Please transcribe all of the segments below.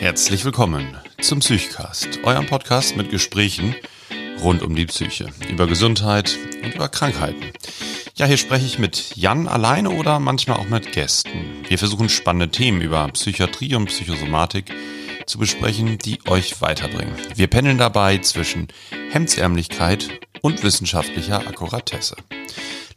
Herzlich willkommen zum Psychcast, eurem Podcast mit Gesprächen rund um die Psyche, über Gesundheit und über Krankheiten. Ja, hier spreche ich mit Jan alleine oder manchmal auch mit Gästen. Wir versuchen spannende Themen über Psychiatrie und Psychosomatik zu besprechen, die euch weiterbringen. Wir pendeln dabei zwischen Hemdsärmlichkeit und wissenschaftlicher Akkuratesse.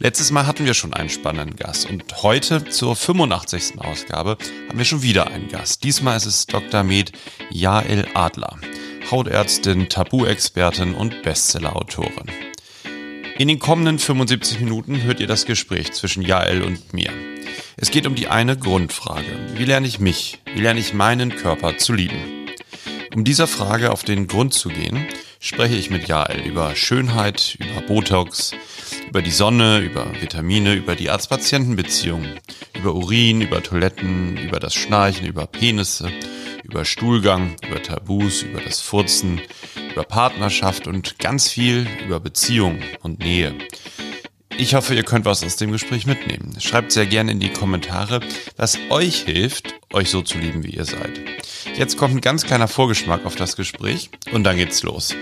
Letztes Mal hatten wir schon einen spannenden Gast und heute zur 85. Ausgabe haben wir schon wieder einen Gast. Diesmal ist es Dr. Med Jael Adler, Hautärztin, Tabu-Expertin und Bestsellerautorin. In den kommenden 75 Minuten hört ihr das Gespräch zwischen Jael und mir. Es geht um die eine Grundfrage. Wie lerne ich mich? Wie lerne ich meinen Körper zu lieben? Um dieser Frage auf den Grund zu gehen, spreche ich mit Jael über Schönheit, über Botox, über die Sonne, über Vitamine, über die Arzt-Patienten-Beziehung, über Urin, über Toiletten, über das Schnarchen, über Penisse, über Stuhlgang, über Tabus, über das Furzen, über Partnerschaft und ganz viel über Beziehung und Nähe. Ich hoffe, ihr könnt was aus dem Gespräch mitnehmen. Schreibt sehr gerne in die Kommentare, was euch hilft, euch so zu lieben, wie ihr seid. Jetzt kommt ein ganz kleiner Vorgeschmack auf das Gespräch und dann geht's los.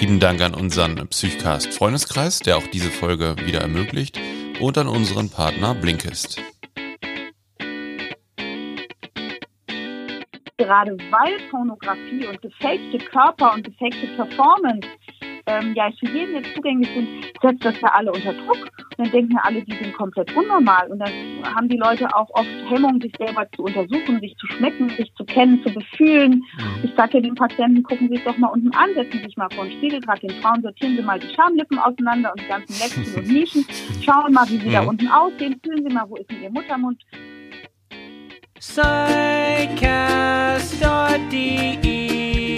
Lieben Dank an unseren Psychcast Freundeskreis, der auch diese Folge wieder ermöglicht, und an unseren Partner Blinkist. Gerade weil Pornografie und gefakte Körper und gefakte Performance ähm, ja für jeden jetzt zugänglich sind, setzt das ja alle unter Druck. Und dann denken ja alle, die sind komplett unnormal. Und dann haben die Leute auch oft Hemmung, sich selber zu untersuchen, sich zu schmecken, sich zu kennen, zu befühlen. Mhm. Ich sage ja den Patienten, gucken Sie sich doch mal unten an, setzen Sie sich mal vor den Spiegel, gerade den Frauen sortieren Sie mal die Schamlippen auseinander und die ganzen Leckchen und Nischen. Schauen mal, wie Sie mhm. da unten aussehen. Fühlen Sie mal, wo ist denn Ihr Muttermund? Psychcast.de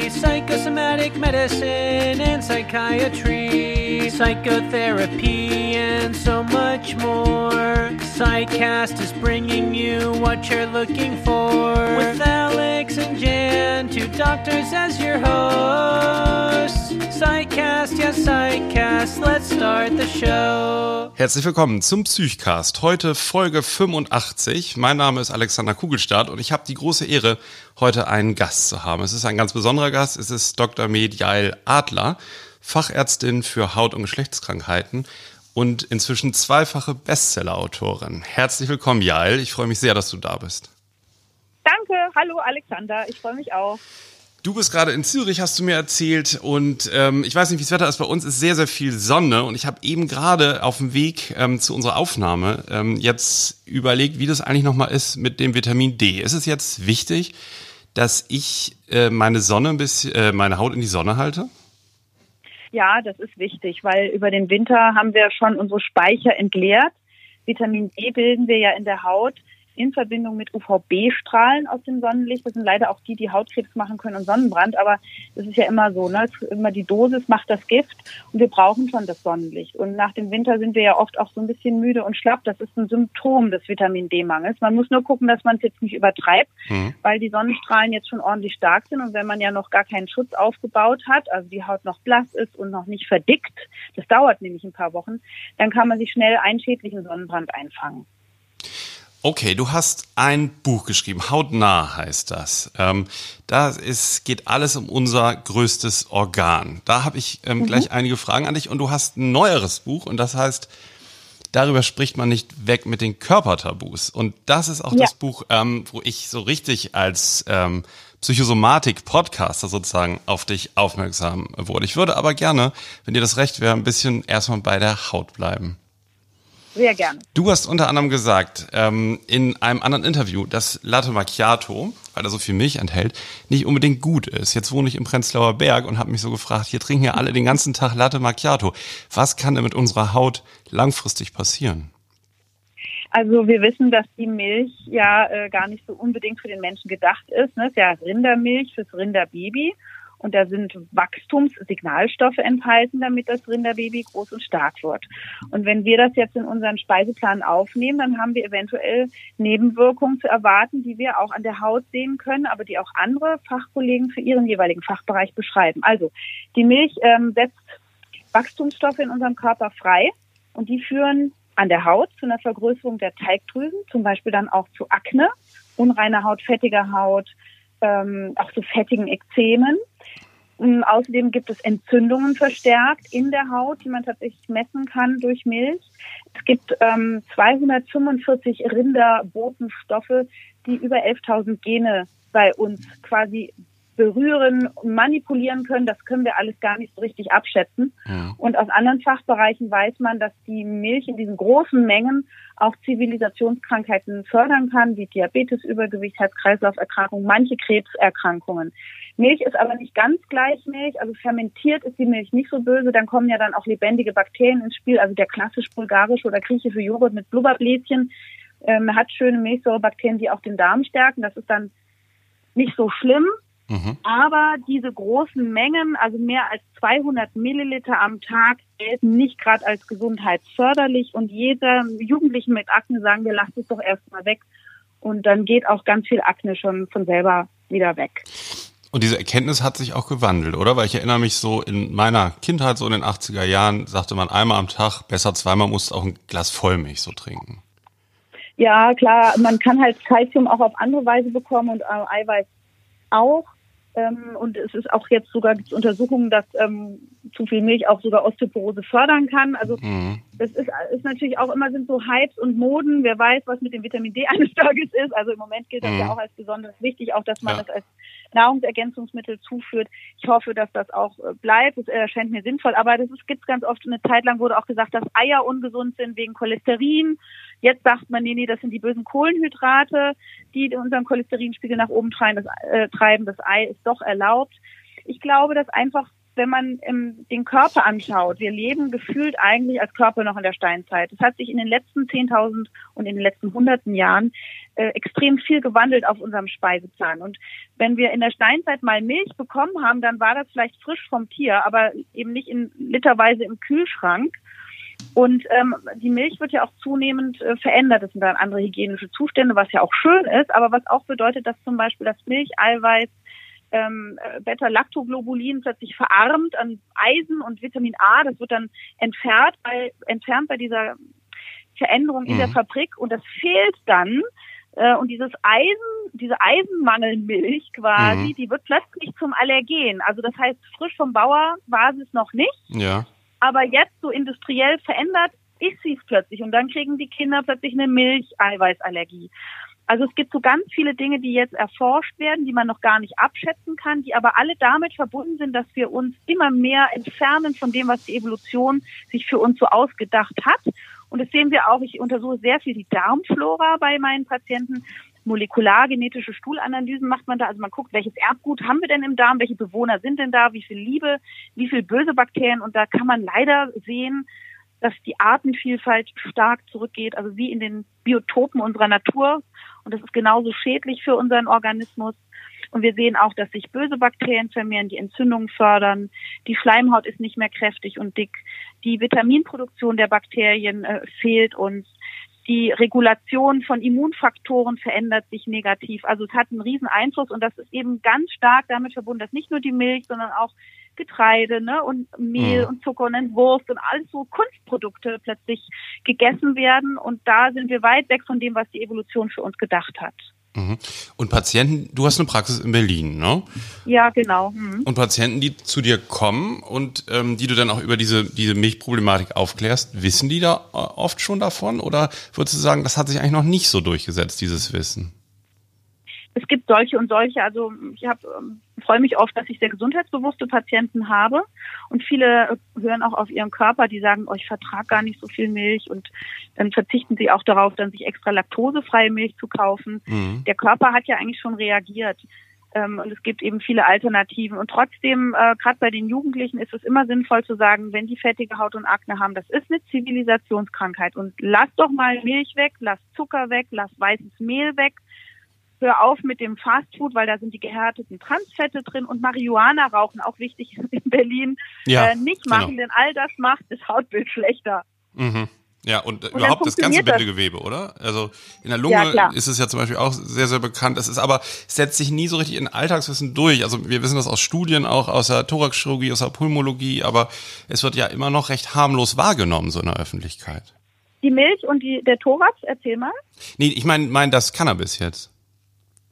Psychosomatic medicine and psychiatry Psychotherapy and so much more Psychcast is bringing you what you're looking for With Alex and Jan, two doctors as your hosts Psychcast, yes Psychcast, let's start the show Herzlich willkommen zum Psychcast. Heute Folge 85. Mein Name ist Alexander Kugelstadt und ich habe die große Ehre, heute einen Gast zu haben. Es ist ein ganz besonderer Gast. Es ist Dr. Medial Adler, Fachärztin für Haut- und Geschlechtskrankheiten und inzwischen zweifache Bestsellerautorin. Herzlich willkommen, Jael. Ich freue mich sehr, dass du da bist. Danke. Hallo, Alexander. Ich freue mich auch. Du bist gerade in Zürich, hast du mir erzählt. Und ähm, ich weiß nicht, wie das Wetter ist. Bei uns ist sehr, sehr viel Sonne. Und ich habe eben gerade auf dem Weg ähm, zu unserer Aufnahme ähm, jetzt überlegt, wie das eigentlich nochmal ist mit dem Vitamin D. Ist es jetzt wichtig, dass ich äh, meine Sonne ein bisschen, äh, meine Haut in die Sonne halte? Ja, das ist wichtig, weil über den Winter haben wir schon unsere Speicher entleert. Vitamin D bilden wir ja in der Haut in Verbindung mit UVB-Strahlen aus dem Sonnenlicht. Das sind leider auch die, die Hautkrebs machen können und Sonnenbrand. Aber das ist ja immer so, ne? immer die Dosis macht das Gift und wir brauchen schon das Sonnenlicht. Und nach dem Winter sind wir ja oft auch so ein bisschen müde und schlapp. Das ist ein Symptom des Vitamin D-Mangels. Man muss nur gucken, dass man es jetzt nicht übertreibt, mhm. weil die Sonnenstrahlen jetzt schon ordentlich stark sind. Und wenn man ja noch gar keinen Schutz aufgebaut hat, also die Haut noch blass ist und noch nicht verdickt, das dauert nämlich ein paar Wochen, dann kann man sich schnell einen schädlichen Sonnenbrand einfangen. Okay, du hast ein Buch geschrieben, Hautnah heißt das. Ähm, da ist, geht alles um unser größtes Organ. Da habe ich ähm, mhm. gleich einige Fragen an dich und du hast ein neueres Buch und das heißt, darüber spricht man nicht weg mit den Körpertabus. Und das ist auch ja. das Buch, ähm, wo ich so richtig als ähm, Psychosomatik-Podcaster sozusagen auf dich aufmerksam wurde. Ich würde aber gerne, wenn dir das recht wäre, ein bisschen erstmal bei der Haut bleiben. Sehr gerne. Du hast unter anderem gesagt, ähm, in einem anderen Interview, dass Latte Macchiato, weil er so viel Milch enthält, nicht unbedingt gut ist. Jetzt wohne ich im Prenzlauer Berg und habe mich so gefragt, hier trinken ja alle den ganzen Tag Latte Macchiato. Was kann denn mit unserer Haut langfristig passieren? Also wir wissen, dass die Milch ja äh, gar nicht so unbedingt für den Menschen gedacht ist. Ne? Es ist ja Rindermilch fürs Rinderbaby. Und da sind Wachstumssignalstoffe enthalten, damit das Rinderbaby groß und stark wird. Und wenn wir das jetzt in unseren Speiseplan aufnehmen, dann haben wir eventuell Nebenwirkungen zu erwarten, die wir auch an der Haut sehen können, aber die auch andere Fachkollegen für ihren jeweiligen Fachbereich beschreiben. Also die Milch ähm, setzt Wachstumsstoffe in unserem Körper frei und die führen an der Haut zu einer Vergrößerung der Teigdrüsen, zum Beispiel dann auch zu Akne, unreiner Haut, fettiger Haut, ähm, auch zu fettigen Ekzemen. Ähm, außerdem gibt es Entzündungen verstärkt in der Haut, die man tatsächlich messen kann durch Milch. Es gibt ähm, 245 Rinderbotenstoffe, die über 11.000 Gene bei uns quasi berühren manipulieren können, das können wir alles gar nicht so richtig abschätzen. Ja. Und aus anderen Fachbereichen weiß man, dass die Milch in diesen großen Mengen auch Zivilisationskrankheiten fördern kann, wie Diabetes, Übergewicht, Herz-Kreislauf-Erkrankungen, manche Krebserkrankungen. Milch ist aber nicht ganz gleich Milch, also fermentiert ist die Milch nicht so böse, dann kommen ja dann auch lebendige Bakterien ins Spiel, also der klassisch bulgarische oder griechische Joghurt mit Blubberbläschen ähm, hat schöne Milchsäurebakterien, die auch den Darm stärken, das ist dann nicht so schlimm. Mhm. Aber diese großen Mengen, also mehr als 200 Milliliter am Tag, gelten nicht gerade als gesundheitsförderlich. Und jeder Jugendlichen mit Akne sagen wir, lasst es doch erstmal weg. Und dann geht auch ganz viel Akne schon von selber wieder weg. Und diese Erkenntnis hat sich auch gewandelt, oder? Weil ich erinnere mich so in meiner Kindheit, so in den 80er Jahren, sagte man einmal am Tag, besser zweimal musst du auch ein Glas Vollmilch so trinken. Ja, klar, man kann halt Kalzium auch auf andere Weise bekommen und äh, Eiweiß auch. Ähm, und es ist auch jetzt sogar gibt's Untersuchungen, dass ähm, zu viel Milch auch sogar Osteoporose fördern kann. Also mhm. das ist, ist natürlich auch immer sind so Hypes und Moden. Wer weiß, was mit dem Vitamin D eines Tages ist. Also im Moment gilt das mhm. ja auch als besonders wichtig, auch dass man ja. das als Nahrungsergänzungsmittel zuführt. Ich hoffe, dass das auch äh, bleibt. Es erscheint mir sinnvoll. Aber das gibt ganz oft. Eine Zeit lang wurde auch gesagt, dass Eier ungesund sind wegen Cholesterin. Jetzt sagt man, nee, nee, das sind die bösen Kohlenhydrate, die unseren Cholesterinspiegel nach oben treiben. Das, äh, treiben. das Ei ist doch erlaubt. Ich glaube, dass einfach wenn man ähm, den Körper anschaut, wir leben gefühlt eigentlich als Körper noch in der Steinzeit. Es hat sich in den letzten 10.000 und in den letzten hunderten Jahren äh, extrem viel gewandelt auf unserem Speiseplan. Und wenn wir in der Steinzeit mal Milch bekommen haben, dann war das vielleicht frisch vom Tier, aber eben nicht in literweise im Kühlschrank. Und ähm, die Milch wird ja auch zunehmend äh, verändert. Das sind dann andere hygienische Zustände, was ja auch schön ist, aber was auch bedeutet, dass zum Beispiel das Milcheiweiß ähm, Beta-Lactoglobulin plötzlich verarmt an Eisen und Vitamin A. Das wird dann entfernt bei, entfernt bei dieser Veränderung in mhm. der Fabrik und das fehlt dann. Äh, und dieses Eisen, diese Eisenmangelmilch quasi, mhm. die wird plötzlich zum Allergen. Also das heißt, frisch vom Bauer war sie es noch nicht. Ja. Aber jetzt so industriell verändert ist sie es plötzlich. Und dann kriegen die Kinder plötzlich eine Milcheiweißallergie. Also es gibt so ganz viele Dinge, die jetzt erforscht werden, die man noch gar nicht abschätzen kann, die aber alle damit verbunden sind, dass wir uns immer mehr entfernen von dem, was die Evolution sich für uns so ausgedacht hat. Und das sehen wir auch, ich untersuche sehr viel die Darmflora bei meinen Patienten. Molekulargenetische Stuhlanalysen macht man da. Also man guckt, welches Erbgut haben wir denn im Darm, welche Bewohner sind denn da, wie viel Liebe, wie viel böse Bakterien. Und da kann man leider sehen, dass die Artenvielfalt stark zurückgeht, also wie in den Biotopen unserer Natur und das ist genauso schädlich für unseren Organismus. Und wir sehen auch, dass sich böse Bakterien vermehren, die Entzündungen fördern. Die Schleimhaut ist nicht mehr kräftig und dick. Die Vitaminproduktion der Bakterien äh, fehlt uns. Die Regulation von Immunfaktoren verändert sich negativ. Also es hat einen riesen Einfluss und das ist eben ganz stark damit verbunden, dass nicht nur die Milch, sondern auch Getreide ne, und Mehl mhm. und Zucker und Wurst und alles so Kunstprodukte plötzlich gegessen werden. Und da sind wir weit weg von dem, was die Evolution für uns gedacht hat. Mhm. Und Patienten, du hast eine Praxis in Berlin, ne? Ja, genau. Mhm. Und Patienten, die zu dir kommen und ähm, die du dann auch über diese, diese Milchproblematik aufklärst, wissen die da äh, oft schon davon? Oder würdest du sagen, das hat sich eigentlich noch nicht so durchgesetzt, dieses Wissen? Es gibt solche und solche. Also ich hab, ähm, freue mich oft, dass ich sehr gesundheitsbewusste Patienten habe und viele hören auch auf ihren Körper, die sagen, oh, ich vertrage gar nicht so viel Milch und dann verzichten sie auch darauf, dann sich extra laktosefreie Milch zu kaufen. Mhm. Der Körper hat ja eigentlich schon reagiert. Ähm, und es gibt eben viele Alternativen. Und trotzdem, äh, gerade bei den Jugendlichen ist es immer sinnvoll zu sagen, wenn die fettige Haut und Akne haben, das ist eine Zivilisationskrankheit. Und lass doch mal Milch weg, lass Zucker weg, lass weißes Mehl weg hör auf mit dem Fastfood, weil da sind die gehärteten Transfette drin und Marihuana rauchen, auch wichtig in Berlin, ja, äh, nicht genau. machen, genau. denn all das macht das Hautbild schlechter. Mhm. Ja, und, und überhaupt das ganze Bindegewebe, oder? Also in der Lunge ja, ist es ja zum Beispiel auch sehr, sehr bekannt. Es ist aber, setzt sich nie so richtig in Alltagswissen durch. Also wir wissen das aus Studien, auch aus der Thoraxchirurgie, aus der Pulmologie, aber es wird ja immer noch recht harmlos wahrgenommen, so in der Öffentlichkeit. Die Milch und die, der Thorax, erzähl mal. Nee, ich meine mein das Cannabis jetzt.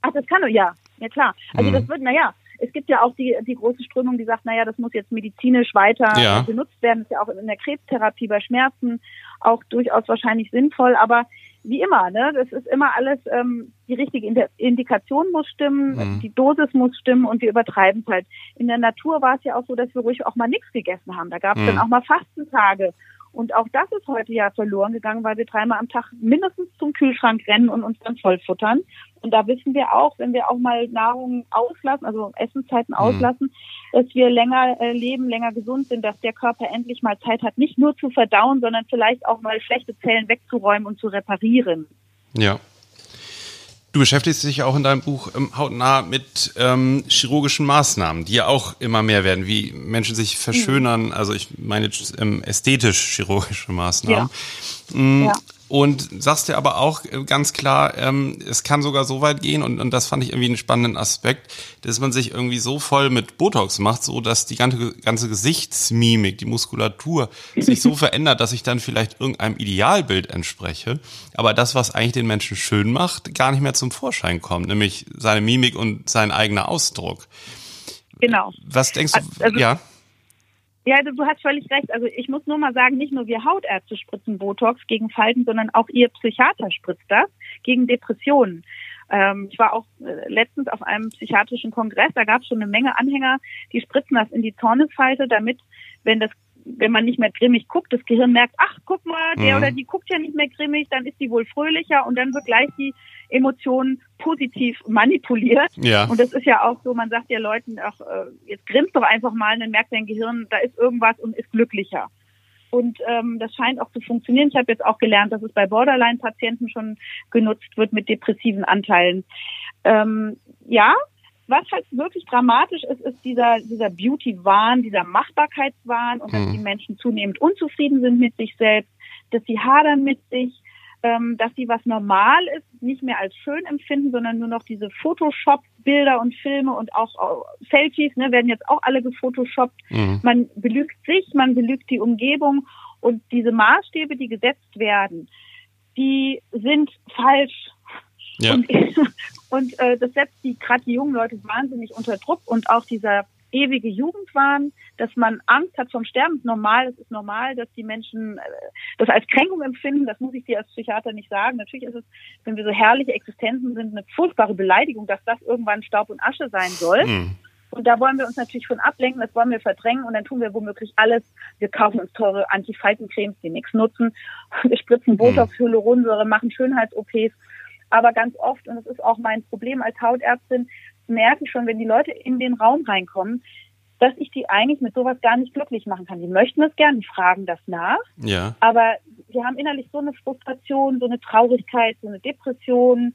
Ach, das kann du, ja. Ja klar. Also Mhm. das wird, naja, es gibt ja auch die, die große Strömung, die sagt, naja, das muss jetzt medizinisch weiter Ja. benutzt werden. Das ist ja auch in der Krebstherapie bei Schmerzen auch durchaus wahrscheinlich sinnvoll. Aber wie immer, ne, das ist immer alles, ähm, die richtige Indi- Indikation muss stimmen, Mhm. die Dosis muss stimmen und wir übertreiben es halt. In der Natur war es ja auch so, dass wir ruhig auch mal nichts gegessen haben. Da gab es Mhm. dann auch mal Fastentage. Und auch das ist heute ja verloren gegangen, weil wir dreimal am Tag mindestens zum Kühlschrank rennen und uns dann vollfuttern. Und da wissen wir auch, wenn wir auch mal Nahrung auslassen, also Essenszeiten auslassen, dass wir länger äh, leben, länger gesund sind, dass der Körper endlich mal Zeit hat, nicht nur zu verdauen, sondern vielleicht auch mal schlechte Zellen wegzuräumen und zu reparieren. Ja. Du beschäftigst dich ja auch in deinem Buch ähm, hautnah mit ähm, chirurgischen Maßnahmen, die ja auch immer mehr werden, wie Menschen sich verschönern, also ich meine ähm, ästhetisch-chirurgische Maßnahmen. Mm, Ja. Und sagst dir aber auch äh, ganz klar, ähm, es kann sogar so weit gehen, und, und das fand ich irgendwie einen spannenden Aspekt, dass man sich irgendwie so voll mit Botox macht, so dass die ganze, ganze Gesichtsmimik, die Muskulatur sich so verändert, dass ich dann vielleicht irgendeinem Idealbild entspreche, aber das, was eigentlich den Menschen schön macht, gar nicht mehr zum Vorschein kommt, nämlich seine Mimik und sein eigener Ausdruck. Genau. Was denkst du? Also- ja. Ja, du hast völlig recht. Also ich muss nur mal sagen, nicht nur wir Hautärzte spritzen Botox gegen Falten, sondern auch ihr Psychiater spritzt das gegen Depressionen. Ähm, ich war auch äh, letztens auf einem psychiatrischen Kongress, da gab es schon eine Menge Anhänger, die spritzen das in die Zornesfalte, damit, wenn das wenn man nicht mehr grimmig guckt, das Gehirn merkt, ach, guck mal, der Mhm. oder die guckt ja nicht mehr grimmig, dann ist die wohl fröhlicher und dann wird gleich die Emotion positiv manipuliert. Ja. Und das ist ja auch so, man sagt ja Leuten, ach, äh, jetzt grinst doch einfach mal, und dann merkt dein Gehirn, da ist irgendwas und ist glücklicher. Und ähm, das scheint auch zu funktionieren. Ich habe jetzt auch gelernt, dass es bei Borderline-Patienten schon genutzt wird mit depressiven Anteilen. Ähm, ja, was halt wirklich dramatisch ist, ist dieser, dieser Beauty-Wahn, dieser Machbarkeitswahn und dass Mhm. die Menschen zunehmend unzufrieden sind mit sich selbst, dass sie hadern mit sich, ähm, dass sie was normal ist, nicht mehr als schön empfinden, sondern nur noch diese Photoshop-Bilder und Filme und auch äh, Selfies, ne, werden jetzt auch alle gefotoshoppt. Mhm. Man belügt sich, man belügt die Umgebung und diese Maßstäbe, die gesetzt werden, die sind falsch. Ja. Und, und äh, das setzt die gerade die jungen Leute wahnsinnig unter Druck und auch dieser ewige Jugendwahn, dass man Angst hat vom Sterben, ist normal, es ist normal, dass die Menschen äh, das als Kränkung empfinden, das muss ich dir als Psychiater nicht sagen. Natürlich ist es, wenn wir so herrliche Existenzen sind, eine furchtbare Beleidigung, dass das irgendwann Staub und Asche sein soll. Mhm. Und da wollen wir uns natürlich von ablenken, das wollen wir verdrängen und dann tun wir womöglich alles. Wir kaufen uns teure Antifaltencremes, die nichts nutzen. Wir spritzen Botox, Hyaluronsäure, machen Schönheits-OPs. Aber ganz oft, und das ist auch mein Problem als Hautärztin, merke ich schon, wenn die Leute in den Raum reinkommen, dass ich die eigentlich mit sowas gar nicht glücklich machen kann. Die möchten es gern, die fragen das nach, Ja. aber sie haben innerlich so eine Frustration, so eine Traurigkeit, so eine Depression,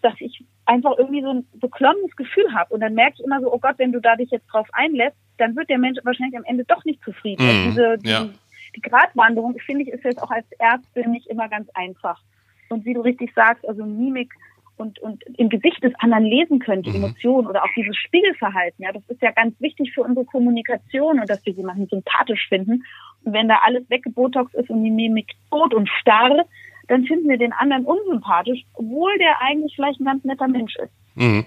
dass ich einfach irgendwie so ein beklommenes Gefühl habe. Und dann merke ich immer so, oh Gott, wenn du da dich jetzt drauf einlässt, dann wird der Mensch wahrscheinlich am Ende doch nicht zufrieden. Mhm, Und diese, die, ja. die Gratwanderung, finde ich, ist jetzt auch als Ärztin nicht immer ganz einfach. Und wie du richtig sagst, also Mimik und, und im Gesicht des anderen lesen können, die Mhm. Emotionen oder auch dieses Spiegelverhalten, ja, das ist ja ganz wichtig für unsere Kommunikation und dass wir jemanden sympathisch finden. Und wenn da alles weggebotox ist und die Mimik tot und starr, dann finden wir den anderen unsympathisch, obwohl der eigentlich vielleicht ein ganz netter Mensch ist. Mhm.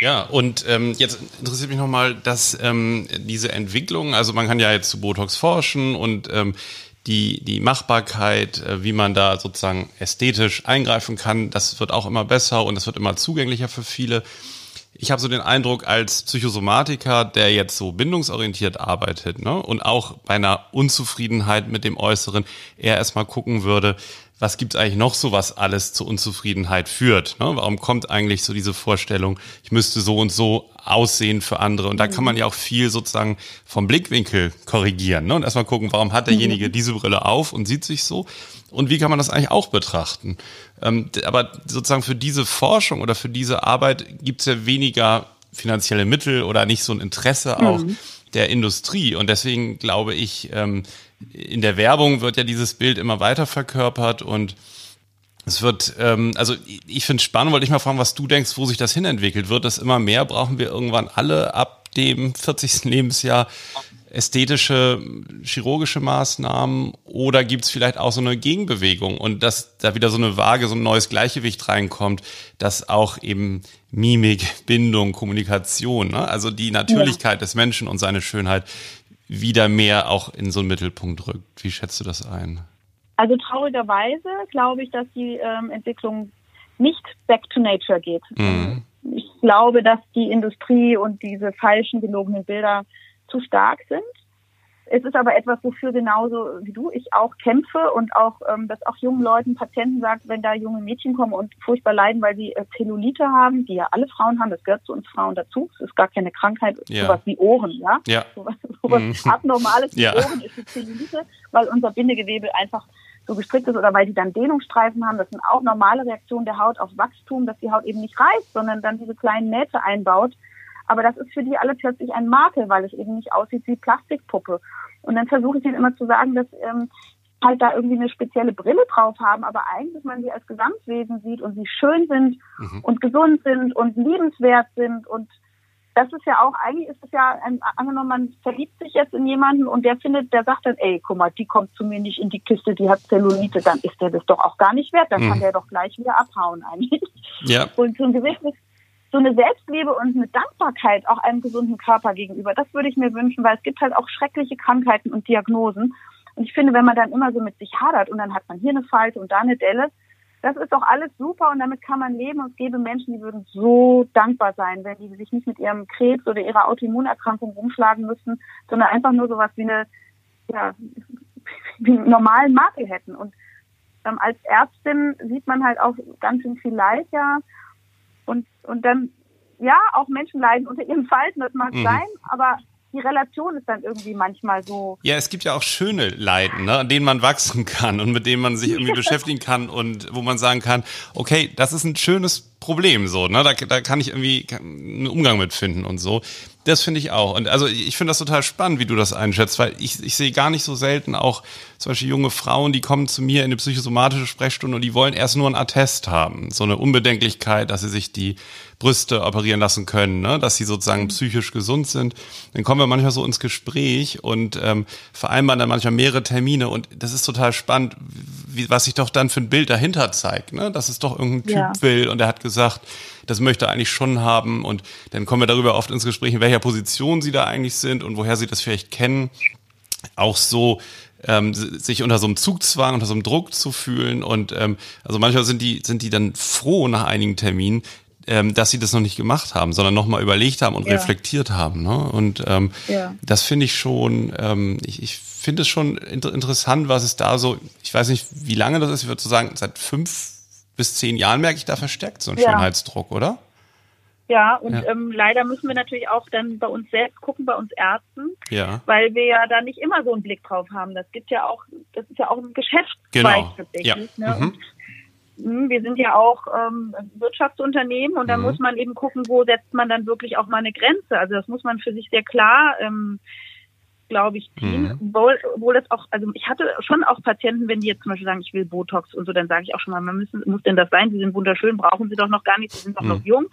Ja, und ähm, jetzt interessiert mich nochmal, dass ähm, diese Entwicklung, also man kann ja jetzt zu Botox forschen und ähm, die, die Machbarkeit, äh, wie man da sozusagen ästhetisch eingreifen kann, das wird auch immer besser und es wird immer zugänglicher für viele. Ich habe so den Eindruck, als Psychosomatiker, der jetzt so bindungsorientiert arbeitet ne, und auch bei einer Unzufriedenheit mit dem Äußeren eher erstmal gucken würde, was gibt's eigentlich noch so, was alles zur Unzufriedenheit führt? Ne? Warum kommt eigentlich so diese Vorstellung, ich müsste so und so aussehen für andere? Und da kann man ja auch viel sozusagen vom Blickwinkel korrigieren ne? und erstmal gucken, warum hat derjenige diese Brille auf und sieht sich so? Und wie kann man das eigentlich auch betrachten? Ähm, aber sozusagen für diese Forschung oder für diese Arbeit gibt's ja weniger finanzielle Mittel oder nicht so ein Interesse auch der Industrie. Und deswegen glaube ich, ähm, in der Werbung wird ja dieses Bild immer weiter verkörpert und es wird, ähm, also ich- finde es spannend, wollte ich mal fragen, was du denkst, wo sich das hinentwickelt. Wird das immer mehr? Brauchen wir irgendwann alle ab dem 40. Lebensjahr ästhetische, chirurgische Maßnahmen oder gibt es vielleicht auch so eine Gegenbewegung und dass da wieder so eine Waage, so ein neues Gleichgewicht reinkommt, dass auch eben Mimik, Bindung, Kommunikation, ne? also die Natürlichkeit ja. des Menschen und seine Schönheit wieder mehr auch in so einen Mittelpunkt rückt. Wie schätzt du das ein? Also traurigerweise glaube ich, dass die ähm, Entwicklung nicht back to nature geht. Mhm. Ich glaube, dass die Industrie und diese falschen, gelogenen Bilder zu stark sind. Es ist aber etwas, wofür genauso wie du ich auch kämpfe und auch, ähm, dass auch jungen Leuten, Patienten sagt, wenn da junge Mädchen kommen und furchtbar leiden, weil sie äh, Zellulite haben, die ja alle Frauen haben, das gehört zu uns Frauen dazu. Es ist gar keine Krankheit, ja. sowas wie Ohren, ja. ja. Sowas, sowas mhm. Abnormales wie ja. Ohren ist die Zellulite, weil unser Bindegewebe einfach so gestrickt ist oder weil die dann Dehnungsstreifen haben. Das sind auch normale Reaktionen der Haut auf Wachstum, dass die Haut eben nicht reißt, sondern dann diese kleinen Nähte einbaut aber das ist für die alle plötzlich ein Makel, weil es eben nicht aussieht wie Plastikpuppe. Und dann versuche ich ihnen immer zu sagen, dass ähm, halt da irgendwie eine spezielle Brille drauf haben, aber eigentlich man sie als Gesamtwesen sieht und sie schön sind mhm. und gesund sind und liebenswert sind und das ist ja auch, eigentlich ist es ja, ein, angenommen, man verliebt sich jetzt in jemanden und der findet, der sagt dann, ey, guck mal, die kommt zu mir nicht in die Kiste, die hat Zellulite, dann ist der das doch auch gar nicht wert, dann mhm. kann der doch gleich wieder abhauen eigentlich. Ja. Und so ein gewisses so eine Selbstliebe und eine Dankbarkeit auch einem gesunden Körper gegenüber. Das würde ich mir wünschen, weil es gibt halt auch schreckliche Krankheiten und Diagnosen. Und ich finde, wenn man dann immer so mit sich hadert und dann hat man hier eine Falte und da eine Delle, das ist doch alles super und damit kann man leben. Und es gäbe Menschen, die würden so dankbar sein, wenn die sich nicht mit ihrem Krebs oder ihrer Autoimmunerkrankung rumschlagen müssten, sondern einfach nur sowas wie eine, ja, wie einen normalen Makel hätten. Und ähm, als Ärztin sieht man halt auch ganz schön viel Leid, ja. Und, und dann, ja, auch Menschen leiden unter ihren Falten, das mag mhm. sein, aber die Relation ist dann irgendwie manchmal so. Ja, es gibt ja auch schöne Leiden, ne, an denen man wachsen kann und mit denen man sich irgendwie beschäftigen kann und wo man sagen kann, okay, das ist ein schönes Problem so, ne? Da, da kann ich irgendwie einen Umgang mit finden und so. Das finde ich auch. Und also ich finde das total spannend, wie du das einschätzt, weil ich, ich sehe gar nicht so selten auch zum Beispiel junge Frauen, die kommen zu mir in eine psychosomatische Sprechstunde und die wollen erst nur einen Attest haben. So eine Unbedenklichkeit, dass sie sich die Brüste operieren lassen können, ne? dass sie sozusagen mhm. psychisch gesund sind. Dann kommen wir manchmal so ins Gespräch und ähm, vereinbaren dann manchmal mehrere Termine und das ist total spannend, wie, was sich doch dann für ein Bild dahinter zeigt, ne? dass es doch irgendein Typ ja. will und er hat gesagt, das möchte er eigentlich schon haben und dann kommen wir darüber oft ins Gespräch, in welcher Position sie da eigentlich sind und woher sie das vielleicht kennen. Auch so, ähm, sich unter so einem Zugzwang, unter so einem Druck zu fühlen. Und ähm, also manchmal sind die, sind die dann froh nach einigen Terminen, ähm, dass sie das noch nicht gemacht haben, sondern nochmal überlegt haben und ja. reflektiert haben. Ne? Und ähm, ja. das finde ich schon, ähm, ich, ich finde es schon inter interessant, was es da so, ich weiß nicht, wie lange das ist, ich würde so sagen, seit fünf bis zehn Jahren merke ich da verstärkt so einen ja. Schönheitsdruck, oder? Ja, und ja. Ähm, leider müssen wir natürlich auch dann bei uns selbst gucken, bei uns Ärzten, ja. weil wir ja da nicht immer so einen Blick drauf haben. Das gibt ja auch, das ist ja auch ein Geschäftszweig genau. tatsächlich. Ja. Ne? Mhm. Hm, wir sind ja auch ähm, Wirtschaftsunternehmen und da mhm. muss man eben gucken, wo setzt man dann wirklich auch mal eine Grenze. Also das muss man für sich sehr klar ähm, glaube ich, ziehen. Mhm. Obwohl, obwohl das auch, also ich hatte schon auch Patienten, wenn die jetzt zum Beispiel sagen, ich will Botox und so, dann sage ich auch schon mal, man müssen, muss denn das sein? Sie sind wunderschön, brauchen sie doch noch gar nicht, sie sind doch mhm. noch jung.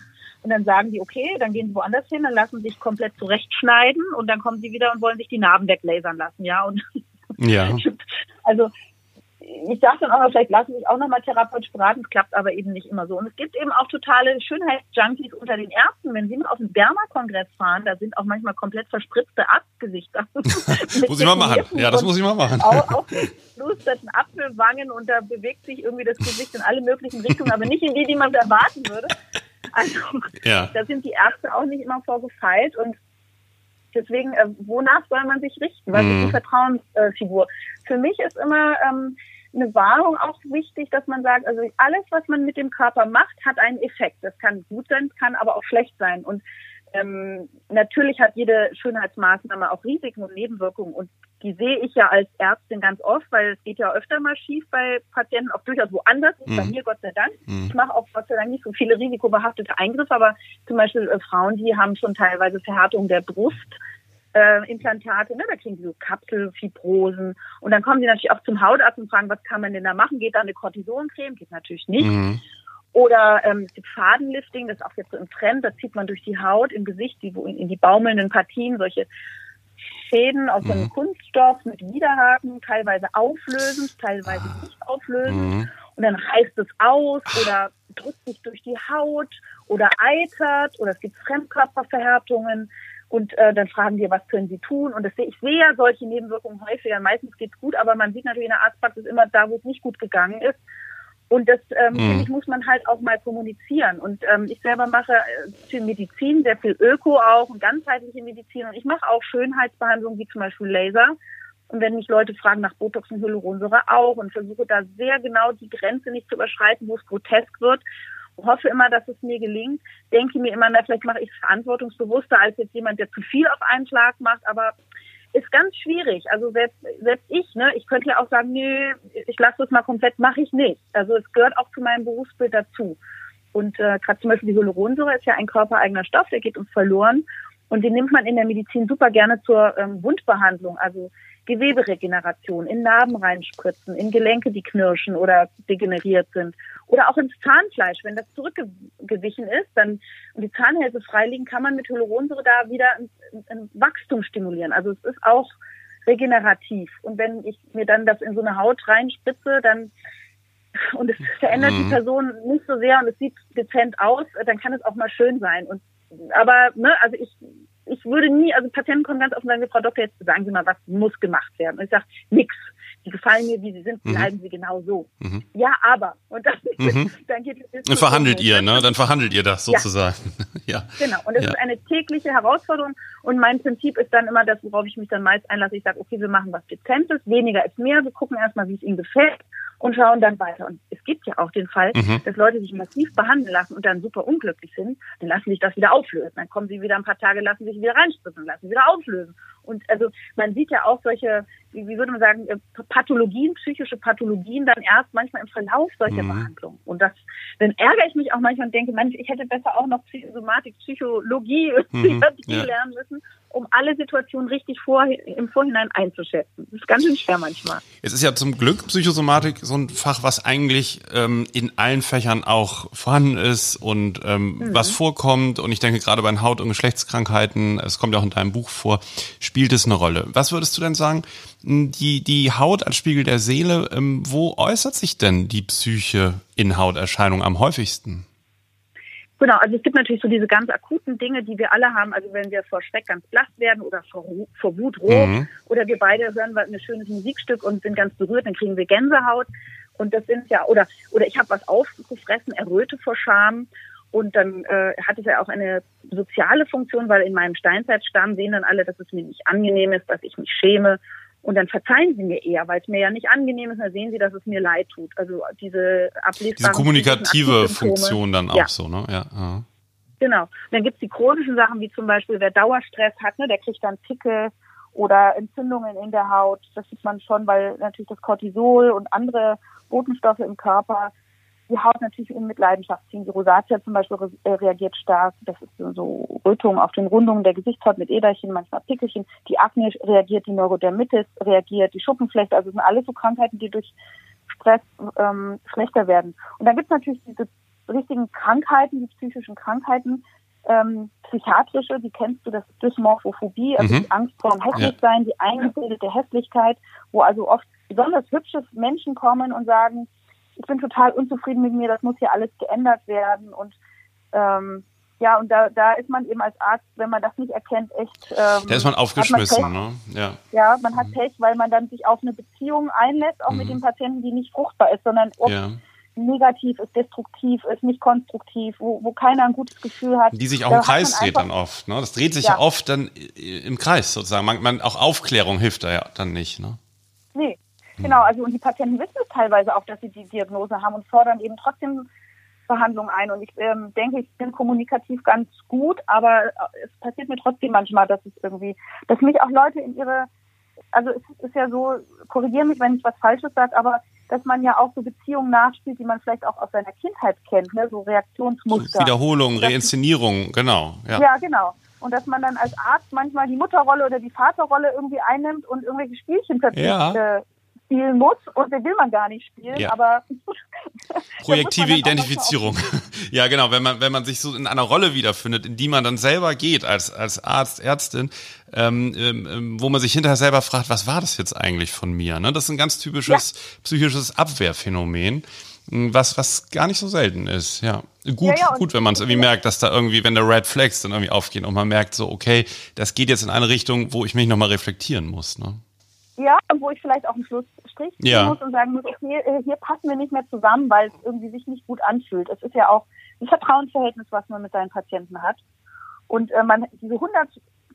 Und dann sagen die, okay, dann gehen sie woanders hin, dann lassen sie sich komplett zurechtschneiden und dann kommen sie wieder und wollen sich die Narben weglasern lassen, ja. Und ja. also ich dachte dann auch noch, vielleicht lassen sich auch nochmal therapeutisch beraten, klappt aber eben nicht immer so. Und es gibt eben auch totale Schönheitsjunkies unter den Ärzten. Wenn sie mal auf den Derma-Kongress fahren, da sind auch manchmal komplett verspritzte Arztgesichter. muss ich mal machen. Ja, das muss ich mal machen. Auch, auch flusterten Apfelwangen und da bewegt sich irgendwie das Gesicht in alle möglichen Richtungen, aber nicht in die, die man erwarten würde. Also ja. da sind die Ärzte auch nicht immer vorgefeilt und Deswegen, äh, wonach soll man sich richten? Was ist die mhm. Vertrauensfigur? Für mich ist immer ähm, eine Wahrung auch wichtig, dass man sagt, also alles, was man mit dem Körper macht, hat einen Effekt. Das kann gut sein, kann aber auch schlecht sein. Und ähm, natürlich hat jede Schönheitsmaßnahme auch Risiken und Nebenwirkungen und die sehe ich ja als Ärztin ganz oft, weil es geht ja öfter mal schief bei Patienten, auch durchaus woanders, mhm. bei mir Gott sei Dank. Mhm. Ich mache auch Gott sei Dank nicht so viele risikobehaftete Eingriffe, aber zum Beispiel äh, Frauen, die haben schon teilweise Verhärtung der Brust, äh, Implantate, ne? da kriegen sie so Kapselfibrosen und dann kommen sie natürlich auch zum Hautarzt und fragen, was kann man denn da machen? Geht da eine Cortisoncreme? Geht natürlich nicht. Mhm. Oder ähm, es gibt Fadenlifting, das ist auch jetzt so im Trend, das zieht man durch die Haut im Gesicht, die, in die baumelnden Partien, solche Fäden aus so einem Kunststoff mit Widerhaken, teilweise auflösend, teilweise nicht auflösend. Und dann reißt es aus oder drückt sich durch die Haut oder eitert oder es gibt Fremdkörperverhärtungen. Und äh, dann fragen wir, was können Sie tun? Und das, sehe- ich sehe ja solche Nebenwirkungen häufiger. Meistens geht's gut, aber man sieht natürlich in der Arztpraxis immer da, wo es nicht gut gegangen ist. Und das, ähm, finde ich, muss man halt auch mal kommunizieren. Und ähm, ich selber mache äh, viel Medizin, sehr viel Öko auch und ganzheitliche Medizin. Und ich mache auch Schönheitsbehandlungen wie zum Beispiel Laser. Und wenn mich Leute fragen nach Botox und Hyaluronsäure auch und versuche da sehr genau die Grenze nicht zu überschreiten, wo es grotesk wird, hoffe immer, dass es mir gelingt, denke mir immer, na, vielleicht mache ich es verantwortungsbewusster als jetzt jemand, der zu viel auf einen Schlag macht, aber ist ganz schwierig. Also selbst, selbst ich, ne, ich könnte ja auch sagen, nö, ich lasse das mal komplett, mache ich nicht. Also es gehört auch zu meinem Berufsbild dazu. Und äh, gerade zum Beispiel die Hyaluronsäure ist ja ein körpereigener Stoff, der geht uns verloren. Und den nimmt man in der Medizin super gerne zur ähm, Wundbehandlung, also Geweberegeneration, in Narben reinspritzen, in Gelenke, die knirschen oder degeneriert sind. Oder auch ins Zahnfleisch. Wenn das zurückgewichen ist dann, und die Zahnhälse freiliegen, kann man mit Hyaluronsäure da wieder ein, ein Wachstum stimulieren. Also es ist auch regenerativ. Und wenn ich mir dann das in so eine Haut reinspritze, dann und es verändert die Person nicht so sehr und es sieht dezent aus, dann kann es auch mal schön sein. Und aber ne, also ich ich würde nie, also Patienten kommen ganz offen sagen, Frau Doktor, jetzt sagen Sie mal, was muss gemacht werden? Und ich sage, nix. Die gefallen mir, wie sie sind, bleiben sie genau so. Ja, aber. Und dann, dann geht es Dann verhandelt ihr, ne? Dann verhandelt ihr das Ja. sozusagen. Ja. Genau, und das Ja. ist eine tägliche Herausforderung. Und mein Prinzip ist dann immer das, worauf ich mich dann meist einlasse. Ich sage, okay, wir machen was Dezentes, weniger ist mehr. Wir gucken erstmal, wie es ihnen gefällt und schauen dann weiter. Und es gibt ja auch den Fall, Mhm. dass Leute sich massiv behandeln lassen und dann super unglücklich sind. Dann lassen sich das wieder auflösen. Dann kommen sie wieder ein paar Tage, lassen sich wieder reinspritzen, lassen wieder auflösen. Und also man sieht ja auch solche, wie, wie würde man sagen, äh, Pathologien, psychische Pathologien dann erst manchmal im Verlauf solcher Behandlungen. Und das, dann ärgere ich mich auch manchmal und denke, Mensch, ich hätte besser auch noch Psychosomatik, Psychologie, Psychiatrie ja. lernen müssen, um alle Situationen richtig vor, im Vorhinein einzuschätzen. Das ist ganz schön schwer manchmal. Es ist ja zum Glück Psychosomatik so ein Fach, was eigentlich ähm, in allen Fächern auch vorhanden ist und ähm, Mhm. was vorkommt. Und ich denke, gerade bei den Haut- und Geschlechtskrankheiten, es kommt ja auch in deinem Buch vor, spielt es eine Rolle. Was würdest du denn sagen, die, die Haut als Spiegel der Seele, ähm, wo äußert sich denn die Psyche in Hauterscheinungen am häufigsten? Genau, also es gibt natürlich so diese ganz akuten Dinge, die wir alle haben. Also wenn wir vor Schreck ganz blass werden oder vor, vor Wut rot Mhm. oder wir beide hören ein schönes Musikstück und sind ganz berührt, dann kriegen wir Gänsehaut. Und das sind ja, oder, oder ich habe was aufgefressen, erröte vor Scham. Und dann äh, hat es ja auch eine soziale Funktion, weil in meinem Steinzeitstamm sehen dann alle, dass es mir nicht angenehm ist, dass ich mich schäme. Und dann verzeihen sie mir eher, weil es mir ja nicht angenehm ist, dann sehen sie, dass es mir leid tut. Also diese ablesbaren Diese kommunikative. Funktion dann auch Ja. so, ne? Ja. ja. Genau. Und dann gibt's die chronischen Sachen, wie zum Beispiel, wer Dauerstress hat, ne, der kriegt dann Pickel oder Entzündungen in der Haut. Das sieht man schon, weil natürlich das Cortisol und andere Botenstoffe im Körper die Haut natürlich in Mitleidenschaft ziehen. Die Rosatia zum Beispiel äh, reagiert stark. Das ist so- so Rötungen auf den Rundungen der Gesichtshaut mit Äderchen, manchmal Pickelchen. Die Akne reagiert, die Neurodermitis reagiert, die Schuppenflechte. Also es sind alles so Krankheiten, die durch Stress ähm, schlechter werden. Und dann gibt es natürlich diese richtigen Krankheiten, die psychischen Krankheiten, ähm, psychiatrische, die kennst du, das ist Dysmorphophobie, also Mhm. die Angst vor dem Hässlichsein, die eingebildete Hässlichkeit, wo also oft besonders hübsche Menschen kommen und sagen, ich bin total unzufrieden mit mir, das muss hier alles geändert werden und ähm, ja, und da, da ist man eben als Arzt, wenn man das nicht erkennt, echt. Ähm, Da ist man aufgeschmissen, Pech. ne? Ja. Ja, man hat Pech, weil man dann sich auf eine Beziehung einlässt, auch mit dem Patienten, die nicht fruchtbar ist, sondern oft Ja. negativ ist, destruktiv ist, nicht konstruktiv, wo, wo keiner ein gutes Gefühl hat. Die sich auch Da im man Kreis dreht einfach- dann oft. Ne? Das dreht sich ja. Oft dann im Kreis sozusagen. Man, man, auch Aufklärung hilft da ja dann nicht. Ne? Nee, genau. Also und die Patienten wissen es teilweise auch, dass sie die Diagnose haben und fordern eben trotzdem Behandlung ein. Und ich ähm, denke, ich bin kommunikativ ganz gut, aber äh, es passiert mir trotzdem manchmal, dass es irgendwie, dass mich auch Leute in ihre, also es ist ja so, korrigiere mich, wenn ich was Falsches sage, aber dass man ja auch so Beziehungen nachspielt, die man vielleicht auch aus seiner Kindheit kennt, ne? so Reaktionsmuster. Wiederholung, Reinszenierung, genau. Ja. Ja, genau. Und dass man dann als Arzt manchmal die Mutterrolle oder die Vaterrolle irgendwie einnimmt und irgendwelche Spielchen plötzlich Ja. äh, spielen muss und den will man gar nicht spielen, Ja. aber Projektive Identifizierung. ja, genau, wenn man, wenn man sich so in einer Rolle wiederfindet, in die man dann selber geht als, als Arzt, Ärztin, ähm, ähm, wo man sich hinterher selber fragt, was war das jetzt eigentlich von mir? Ne? Das ist ein ganz typisches psychisches Abwehrphänomen, mh, was, was gar nicht so selten ist. Ja, gut, Ja, ja, gut, wenn man es irgendwie merkt, dass da irgendwie, wenn der Red Flags dann irgendwie aufgehen und man merkt so, okay, das geht jetzt in eine Richtung, wo ich mich nochmal reflektieren muss. Ne? Ja, und wo ich vielleicht auch einen Ziehen Ja. muss und sagen muss, okay, äh, hier passen wir nicht mehr zusammen, weil es irgendwie sich nicht gut anfühlt. Es ist ja auch ein Vertrauensverhältnis, was man mit seinen Patienten hat. Und äh, man diese 100,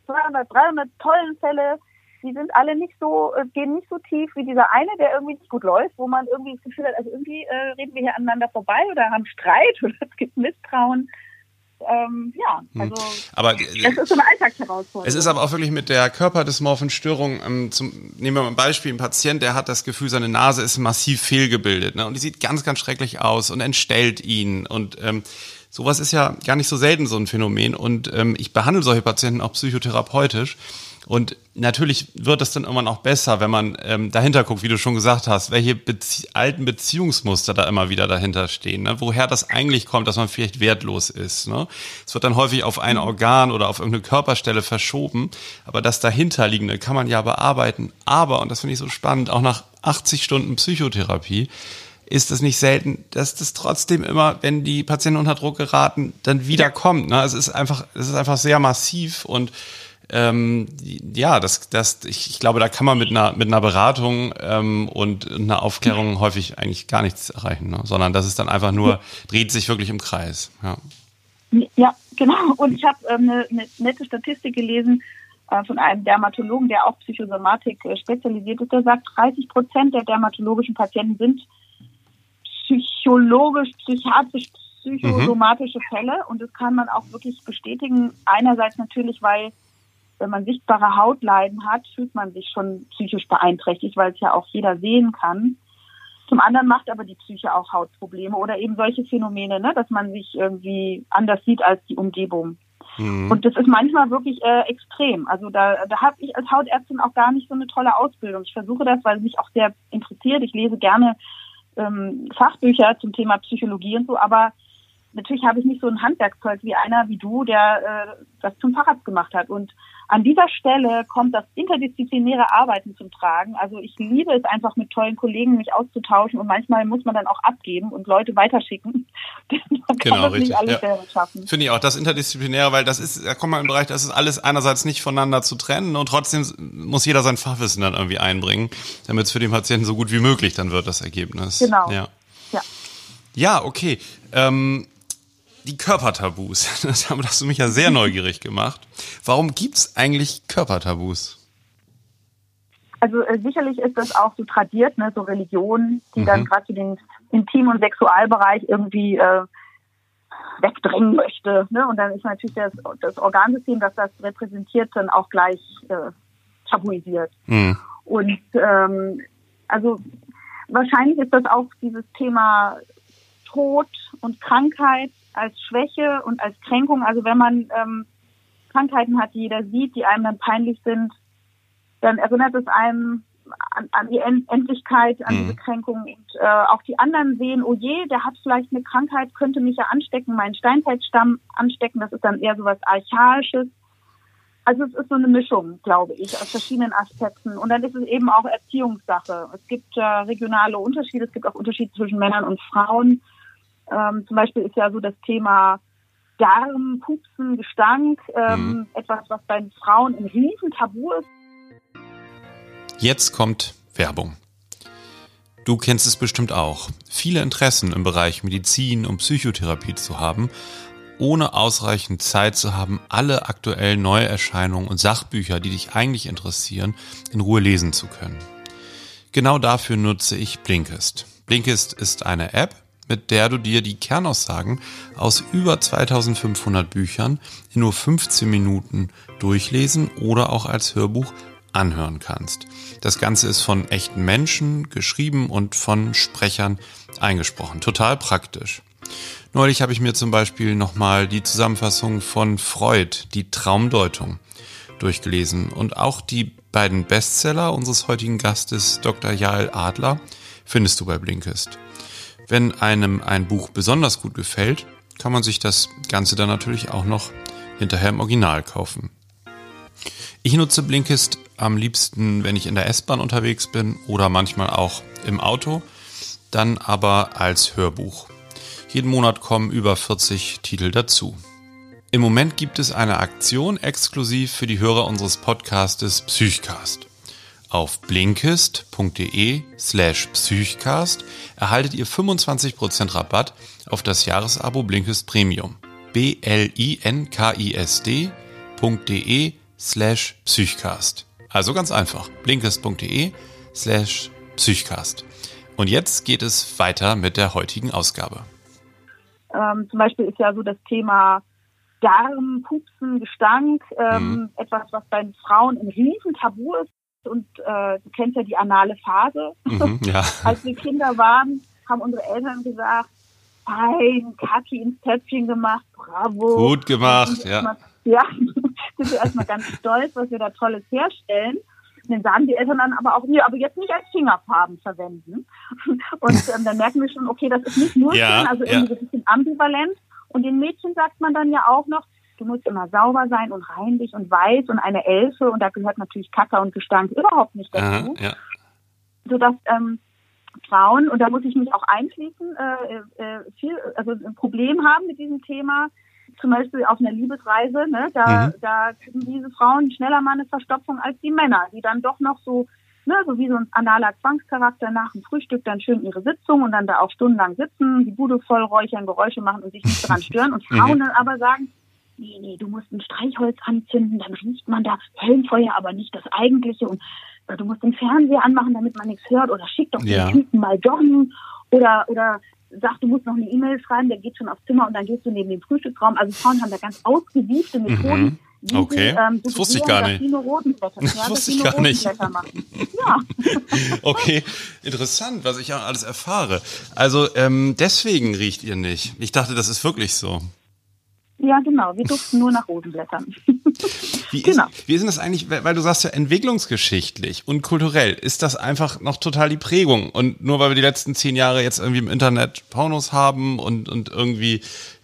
200, 300 tollen Fälle, die sind alle nicht so, äh, gehen nicht so tief wie dieser eine, der irgendwie nicht gut läuft, wo man irgendwie das Gefühl hat, also irgendwie äh, reden wir hier aneinander vorbei oder haben Streit oder es gibt Misstrauen. Ähm, ja, also Aber es ist so eine Alltagsherausforderung. Es ist aber auch wirklich mit der körperdysmorphen Störung, ähm, zum, nehmen wir mal ein Beispiel, ein Patient, der hat das Gefühl, seine Nase ist massiv fehlgebildet ne? und die sieht ganz, ganz schrecklich aus und entstellt ihn und ähm, sowas ist ja gar nicht so selten so ein Phänomen und ähm, ich behandle solche Patienten auch psychotherapeutisch und natürlich wird es dann irgendwann auch besser, wenn man ähm, dahinter guckt, wie du schon gesagt hast, welche Bezie alten Beziehungsmuster da immer wieder dahinter stehen, ne? woher das eigentlich kommt, dass man vielleicht wertlos ist. Ne? Es wird dann häufig auf ein Organ oder auf irgendeine Körperstelle verschoben, aber das dahinterliegende kann man ja bearbeiten. Aber, und das finde ich so spannend, auch nach 80 Stunden Psychotherapie, ist es nicht selten, dass das trotzdem immer, wenn die Patienten unter Druck geraten, dann wieder kommt. Ne? Es ist einfach, es ist einfach sehr massiv und ähm, ja, das, das, ich, ich glaube, da kann man mit einer, mit einer Beratung ähm, und einer Aufklärung häufig eigentlich gar nichts erreichen, ne? sondern das ist dann einfach nur, dreht sich wirklich im Kreis. Ja. Ja, genau. Und ich habe ähm, eine, eine nette Statistik gelesen äh, von einem Dermatologen, der auf Psychosomatik äh, spezialisiert ist. Der sagt, 30 Prozent der dermatologischen Patienten sind psychologisch, psychiatrisch, psychosomatische Fälle. Und das kann man auch wirklich bestätigen. Einerseits natürlich, weil wenn man sichtbare Hautleiden hat, fühlt man sich schon psychisch beeinträchtigt, weil es ja auch jeder sehen kann. Zum anderen macht aber die Psyche auch Hautprobleme oder eben solche Phänomene, ne, dass man sich irgendwie anders sieht als die Umgebung. Mhm. Und das ist manchmal wirklich äh, extrem. Also da, da habe ich als Hautärztin auch gar nicht so eine tolle Ausbildung. Ich versuche das, weil es mich auch sehr interessiert. Ich lese gerne ähm, Fachbücher zum Thema Psychologie und so, aber natürlich habe ich nicht so ein Handwerkszeug wie einer wie du, der äh, das zum Facharzt gemacht hat. Und an dieser Stelle kommt das interdisziplinäre Arbeiten zum Tragen. Also ich liebe es einfach mit tollen Kollegen mich auszutauschen und manchmal muss man dann auch abgeben und Leute weiterschicken. man kann Genau, das richtig, nicht alles ja. selber schaffen. Finde ich auch, das Interdisziplinäre, weil das ist, da kommt man im Bereich, das ist alles einerseits nicht voneinander zu trennen und trotzdem muss jeder sein Fachwissen dann irgendwie einbringen, damit es für den Patienten so gut wie möglich dann wird, das Ergebnis. Genau. Ja, Ja. ja okay. Ähm, die Körpertabus, das hast du mich ja sehr neugierig gemacht. Warum gibt's eigentlich Körpertabus? Also äh, sicherlich ist das auch so tradiert, ne, so Religionen, die Mhm. dann gerade so den Intim- und Sexualbereich irgendwie äh, wegdrängen möchte. Ne? Und dann ist natürlich das, das Organsystem, das das repräsentiert, dann auch gleich äh, tabuisiert. Hm. Und ähm, also wahrscheinlich ist das auch dieses Thema Tod und Krankheit als Schwäche und als Kränkung. Also wenn man ähm, Krankheiten hat, die jeder sieht, die einem dann peinlich sind, dann erinnert es einem an, an die End Endlichkeit, an Mhm. diese Kränkung. Und äh, auch die anderen sehen, oh je, der hat vielleicht eine Krankheit, könnte mich ja anstecken, meinen Steinzeitstamm anstecken. Das ist dann eher so was Archaisches. Also es ist so eine Mischung, glaube ich, aus verschiedenen Aspekten. Und dann ist es eben auch Erziehungssache. Es gibt äh, regionale Unterschiede, es gibt auch Unterschiede zwischen Männern und Frauen. Ähm, zum Beispiel ist ja so das Thema Darm, Pupsen, Gestank, ähm, Mhm. etwas, was bei Frauen ein Riesentabu ist. Jetzt kommt Werbung. Du kennst es bestimmt auch. Viele Interessen im Bereich Medizin und Psychotherapie zu haben, ohne ausreichend Zeit zu haben, alle aktuellen Neuerscheinungen und Sachbücher, die dich eigentlich interessieren, in Ruhe lesen zu können. Genau dafür nutze ich Blinkist. Blinkist ist eine App, mit der du dir die Kernaussagen aus über 2500 Büchern in nur 15 Minuten durchlesen oder auch als Hörbuch anhören kannst. Das Ganze ist von echten Menschen geschrieben und von Sprechern eingesprochen. Total praktisch. Neulich habe ich mir zum Beispiel nochmal die Zusammenfassung von Freud, die Traumdeutung, durchgelesen und auch die beiden Bestseller unseres heutigen Gastes Dr. Jael Adler findest du bei Blinkist. Wenn einem ein Buch besonders gut gefällt, kann man sich das Ganze dann natürlich auch noch hinterher im Original kaufen. Ich nutze Blinkist am liebsten, wenn ich in der S-Bahn unterwegs bin oder manchmal auch im Auto, dann aber als Hörbuch. Jeden Monat kommen über 40 Titel dazu. Im Moment gibt es eine Aktion exklusiv für die Hörer unseres Podcastes Psychcast. Auf blinkist.de slash psychcast erhaltet ihr 25% Rabatt auf das Jahresabo Blinkist Premium. B-L-I-N-K-I-S-D.de slash psychcast. Also ganz einfach. blinkist.de slash psychcast. Und jetzt geht es weiter mit der heutigen Ausgabe. Ähm, zum Beispiel ist ja so das Thema Darm, Pupsen, Gestank, ähm, Mhm. etwas, was bei Frauen ein Riesentabu ist. Und äh, du kennst ja die anale Phase. Mhm, ja. Als wir Kinder waren, haben unsere Eltern gesagt, fein, Kaki ins Töpfchen gemacht, bravo. Gut gemacht, ja. erstmal- Ja, sind wir erstmal ganz stolz, was wir da Tolles herstellen. Und dann sagen die Eltern dann aber auch, nee, aber jetzt nicht als Fingerfarben verwenden. Und ähm, dann merken wir schon, okay, das ist nicht nur Ja, schön, also irgendwie so ein bisschen ambivalent. Und den Mädchen sagt man dann ja auch noch, du musst immer sauber sein und reinlich und weiß und eine Elfe. Und da gehört natürlich Kacke und Gestank überhaupt nicht Aha, dazu ja. sodass ähm, Frauen, und da muss ich mich auch einschließen, äh, äh, viel, also ein Problem haben mit diesem Thema, zum Beispiel auf einer Liebesreise, ne, da, Mhm. da kriegen diese Frauen schneller mal eine Verstopfung als die Männer, die dann doch noch so, ne, so wie so ein analer Zwangscharakter nach dem Frühstück dann schön ihre Sitzung und dann da auch stundenlang sitzen, die Bude voll räuchern, Geräusche machen und sich nicht dran stören und Frauen dann aber sagen, nee, nee, du musst ein Streichholz anzünden, dann riecht man da Höllenfeuer, aber nicht das eigentliche und du musst den Fernseher anmachen, damit man nichts hört oder schick doch den Ja. Typen mal joggen oder, oder sag, du musst noch eine E-Mail schreiben, der geht schon aufs Zimmer und dann gehst du neben den Frühstücksraum. Also Frauen haben da ganz ausgewiefte Methoden. Mhm. Okay. sie, ähm, Das wusste ich gar nicht. Das ja, wusste ich gar nicht. Ja. Okay, interessant, was ich auch alles erfahre. Also ähm, deswegen riecht ihr nicht. Ich dachte, das ist wirklich so. Ja, genau. Wir duften nur nach Rosenblättern. Wie ist, Genau. wie ist denn das eigentlich, weil weil du sagst ja entwicklungsgeschichtlich und kulturell, ist das einfach noch total die Prägung? Und nur weil wir die letzten zehn Jahre jetzt irgendwie im Internet Pornos haben und, und irgendwie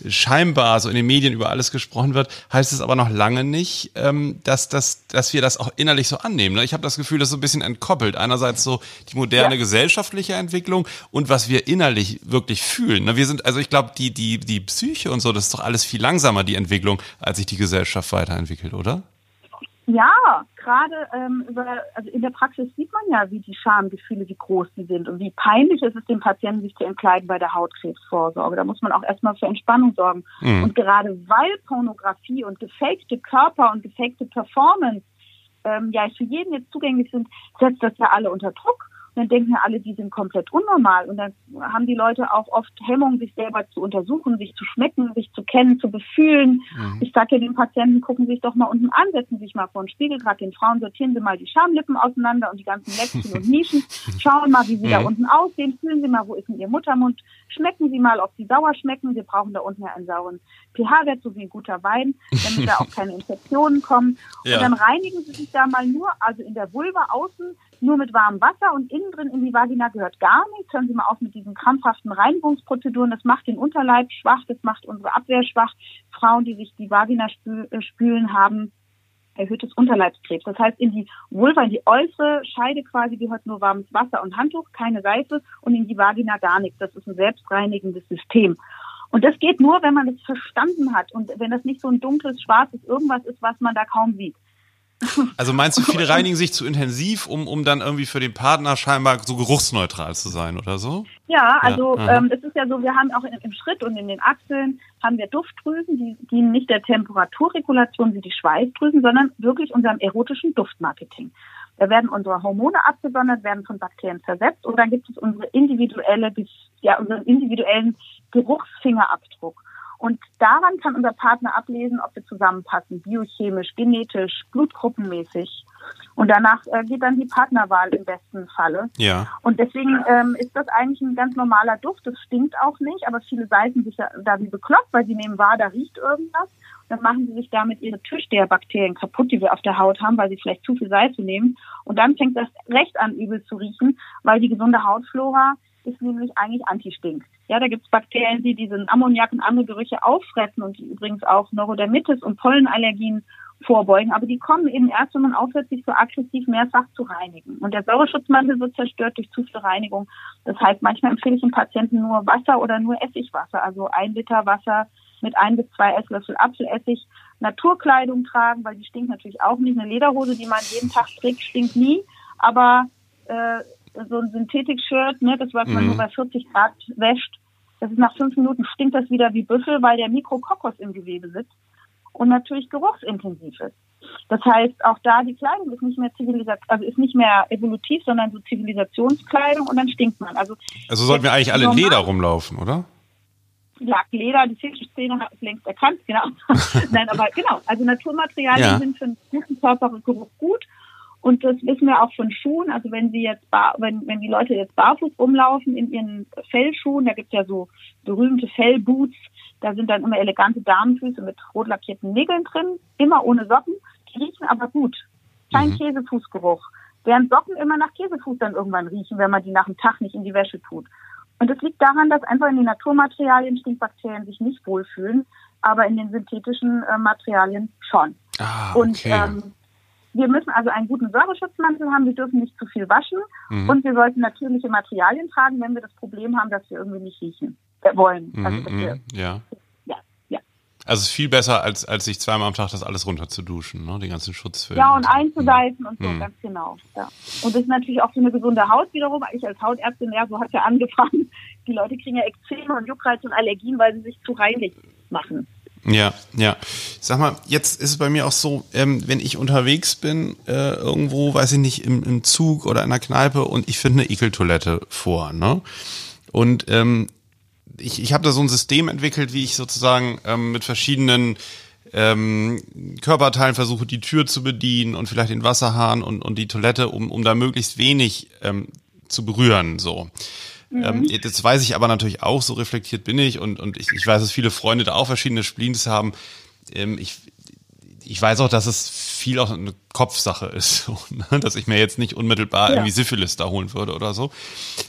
scheinbar so in den Medien über alles gesprochen wird, heißt es aber noch lange nicht, ähm, dass, das, dass wir das auch innerlich so annehmen. Ne? Ich habe das Gefühl, das ist so ein bisschen entkoppelt. Einerseits so die moderne Ja. gesellschaftliche Entwicklung und was wir innerlich wirklich fühlen. Ne? Wir sind, also ich glaube, die, die, die Psyche und so, das ist doch alles viel langsamer, die Entwicklung, als sich die Gesellschaft weiterentwickelt, oder? Ja, gerade ähm, über, also in der Praxis sieht man ja, wie die Schamgefühle, wie groß die sind und wie peinlich ist es dem Patienten, sich zu entkleiden bei der Hautkrebsvorsorge. Da muss man auch erstmal für Entspannung sorgen. Mhm. Und gerade weil Pornografie und gefakte Körper und gefakte Performance ähm, ja für jeden jetzt zugänglich sind, setzt das ja alle unter Druck. Und dann denken ja alle, die sind komplett unnormal. Und dann haben die Leute auch oft Hemmung, sich selber zu untersuchen, sich zu schmecken, sich zu kennen, zu befühlen. Ich sage ja den Patienten, gucken Sie sich doch mal unten an, setzen Sie sich mal vor den Spiegel, gerade den Frauen sortieren Sie mal die Schamlippen auseinander und die ganzen Läppchen und Nischen. Schauen mal, wie Sie da Mhm. unten aussehen. Fühlen Sie mal, wo ist denn Ihr Muttermund. Schmecken Sie mal, ob Sie sauer schmecken. Wir brauchen da unten ja einen sauren pH-Wert, so wie ein guter Wein, damit da auch keine Infektionen kommen. Ja. Und dann reinigen Sie sich da mal nur, also in der Vulva außen, nur mit warmem Wasser und innen drin in die Vagina gehört gar nichts. Hören Sie mal auf mit diesen krampfhaften Reinigungsprozeduren. Das macht den Unterleib schwach, das macht unsere Abwehr schwach. Frauen, die sich die Vagina äh, spülen, haben erhöhtes Unterleibskrebs. Das heißt, in die Vulva, in die äußere Scheide quasi gehört nur warmes Wasser und Handtuch, keine Seife und in die Vagina gar nichts. Das ist ein selbstreinigendes System. Und das geht nur, wenn man das verstanden hat und wenn das nicht so ein dunkles, schwarzes irgendwas ist, was man da kaum sieht. Also meinst du, viele reinigen sich zu intensiv, um, um dann irgendwie für den Partner scheinbar so geruchsneutral zu sein oder so? Ja, also aha. ähm, es ist ja so, wir haben auch in, im Schritt und in den Achseln haben wir Duftdrüsen, die dienen nicht der Temperaturregulation wie die Schweißdrüsen, sondern wirklich unserem erotischen Duftmarketing. Da werden unsere Hormone abgesondert, werden von Bakterien zersetzt und dann gibt es unsere individuelle, ja, unseren individuellen Geruchsfingerabdruck. Und daran kann unser Partner ablesen, ob wir zusammenpassen, biochemisch, genetisch, blutgruppenmäßig. Und danach äh, geht dann die Partnerwahl im besten Falle. Ja. Und deswegen ähm, ist das eigentlich ein ganz normaler Duft. Das stinkt auch nicht, aber viele seifen sich da wie bekloppt, weil sie nehmen wahr, da riecht irgendwas. Dann machen sie sich damit ihre Türsteherbakterien kaputt, die wir auf der Haut haben, weil sie vielleicht zu viel Salze nehmen. Und dann fängt das recht an, übel zu riechen, weil die gesunde Hautflora ist nämlich eigentlich Anti-Stink. Ja, da gibt es Bakterien, die diesen Ammoniak und andere Gerüche auffressen und die übrigens auch Neurodermitis und Pollenallergien vorbeugen. Aber die kommen eben erst, wenn man aufhört, sich so aggressiv mehrfach zu reinigen. Und der Säureschutzmantel wird zerstört durch zu viel Reinigung. Das heißt, manchmal empfehle ich den Patienten nur Wasser oder nur Essigwasser, also ein Liter Wasser mit ein bis zwei Esslöffel Apfelessig. Naturkleidung tragen, weil die stinkt natürlich auch nicht. Eine Lederhose, die man jeden Tag trägt, stinkt nie. Aber äh, so ein Synthetik-Shirt, ne, das was man Mhm. nur bei 40 Grad wäscht, das ist nach fünf Minuten stinkt das wieder wie Büffel, weil der Mikrokokos im Gewebe sitzt und natürlich geruchsintensiv ist. Das heißt, auch da die Kleidung ist nicht mehr zivilisat also ist nicht mehr evolutiv, sondern so Zivilisationskleidung und dann stinkt man. Also Also sollten wir eigentlich alle in Leder rumlaufen, oder? Lackleder, die Fischszene hat es längst erkannt, genau. Nein, aber genau, also Naturmaterialien Ja. sind für einen guten Körpergeruch gut. Und das wissen wir auch von Schuhen. Also wenn sie jetzt bar, wenn, wenn die Leute jetzt barfuß rumlaufen in ihren Fellschuhen, da gibt's ja so berühmte Fellboots, da sind dann immer elegante Damenfüße mit rot lackierten Nägeln drin, immer ohne Socken. Die riechen aber gut. Kein Mhm. Käsefußgeruch. Während Socken immer nach Käsefuß dann irgendwann riechen, wenn man die nach dem Tag nicht in die Wäsche tut. Und das liegt daran, dass einfach in den Naturmaterialien Stinkbakterien sich nicht wohlfühlen, aber in den synthetischen äh, Materialien schon. Ah, Und okay. ähm, wir müssen also einen guten Säureschutzmantel haben, wir dürfen nicht zu viel waschen Mhm. und wir sollten natürliche Materialien tragen, wenn wir das Problem haben, dass wir irgendwie nicht riechen äh, wollen. Also, Mhm, wir, mhm, ja. ja, ja. Also es ist viel besser, als, als sich zweimal am Tag das alles runter zu duschen, ne? Den ganzen Schutzfilm. ja, und so. einzuseifen und so, Mhm. ganz genau. Ja. Und das ist natürlich auch für eine gesunde Haut wiederum. Ich als Hautärztin, ja, so hat ja angefangen. Die Leute kriegen ja Ekzeme und Juckreiz und Allergien, weil sie sich zu reinlich machen. Ja, ja. Sag mal, jetzt ist es bei mir auch so, ähm, wenn ich unterwegs bin, äh, irgendwo, weiß ich nicht, im, im Zug oder in der Kneipe und ich finde eine Ekeltoilette vor, ne? Und ähm, ich, ich habe da so ein System entwickelt, wie ich sozusagen ähm, mit verschiedenen ähm, Körperteilen versuche, die Tür zu bedienen und vielleicht den Wasserhahn und, und die Toilette, um, um da möglichst wenig ähm, zu berühren, so. Ähm, das weiß ich aber natürlich auch, so reflektiert bin ich und, und ich, ich weiß, dass viele Freunde da auch verschiedene Spleens haben. Ähm, ich, ich weiß auch, dass es viel auch eine Kopfsache ist, so, ne? dass ich mir jetzt nicht unmittelbar Ja. irgendwie Syphilis da holen würde oder so.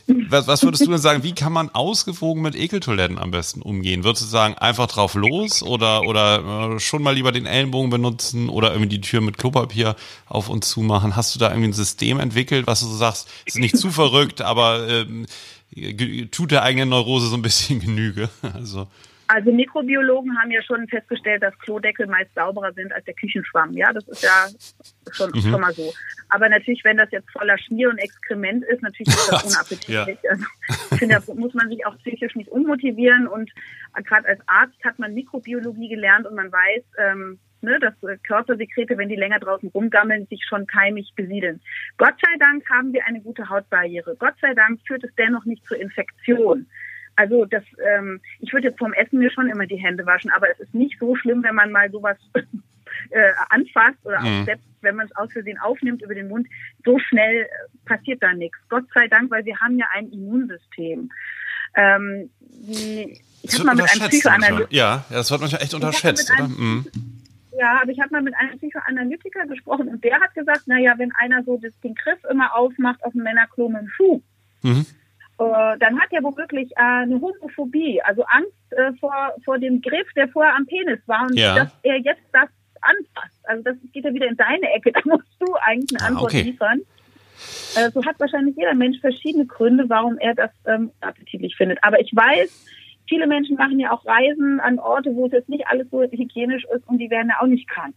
Was, was würdest du denn sagen, wie kann man ausgewogen mit Ekeltoiletten am besten umgehen? Würdest du sagen, einfach drauf los oder, oder äh, schon mal lieber den Ellenbogen benutzen oder irgendwie die Tür mit Klopapier auf und zu machen? Hast du da irgendwie ein System entwickelt, was du so sagst, ist nicht zu verrückt, aber ähm, tut der eigenen Neurose so ein bisschen Genüge? Also, Also Mikrobiologen haben ja schon festgestellt, dass Klodeckel meist sauberer sind als der Küchenschwamm. Ja, das ist ja schon, Mhm. schon mal so. Aber natürlich, wenn das jetzt voller Schmier und Exkrement ist, natürlich ist das unappetitlich. Also, ich finde, da muss man sich auch psychisch nicht unmotivieren. Und gerade als Arzt hat man Mikrobiologie gelernt und man weiß, ähm, ne, dass äh, Körpersekrete, wenn die länger draußen rumgammeln, sich schon keimig besiedeln. Gott sei Dank haben wir eine gute Hautbarriere. Gott sei Dank führt es dennoch nicht zur Infektion. Also das, ähm, ich würde jetzt vom Essen mir schon immer die Hände waschen, aber es ist nicht so schlimm, wenn man mal sowas äh, anfasst oder Mhm. auch selbst wenn man es aus Versehen aufnimmt über den Mund, so schnell äh, passiert da nichts. Gott sei Dank, weil wir haben ja ein Immunsystem. Ähm, ich habe mal mit einem. Psychoanalytiker Ja, das wird manchmal echt unterschätzt, oder? Mhm. Ja, aber ich habe mal mit einem Psychoanalytiker gesprochen und der hat gesagt, naja, wenn einer so das, den Griff immer aufmacht auf dem Männerklo mit dem Schuh, Mhm. äh, dann hat er womöglich äh, eine Homophobie, also Angst äh, vor, vor dem Griff, der vorher am Penis war und Ja. dass er jetzt das anfasst. Also das geht ja wieder in deine Ecke, da musst du eigentlich eine Ah, Antwort okay. liefern. Äh, so hat wahrscheinlich jeder Mensch verschiedene Gründe, warum er das ähm, appetitlich findet. Aber ich weiß, viele Menschen machen ja auch Reisen an Orte, wo es jetzt nicht alles so hygienisch ist und die werden ja auch nicht krank.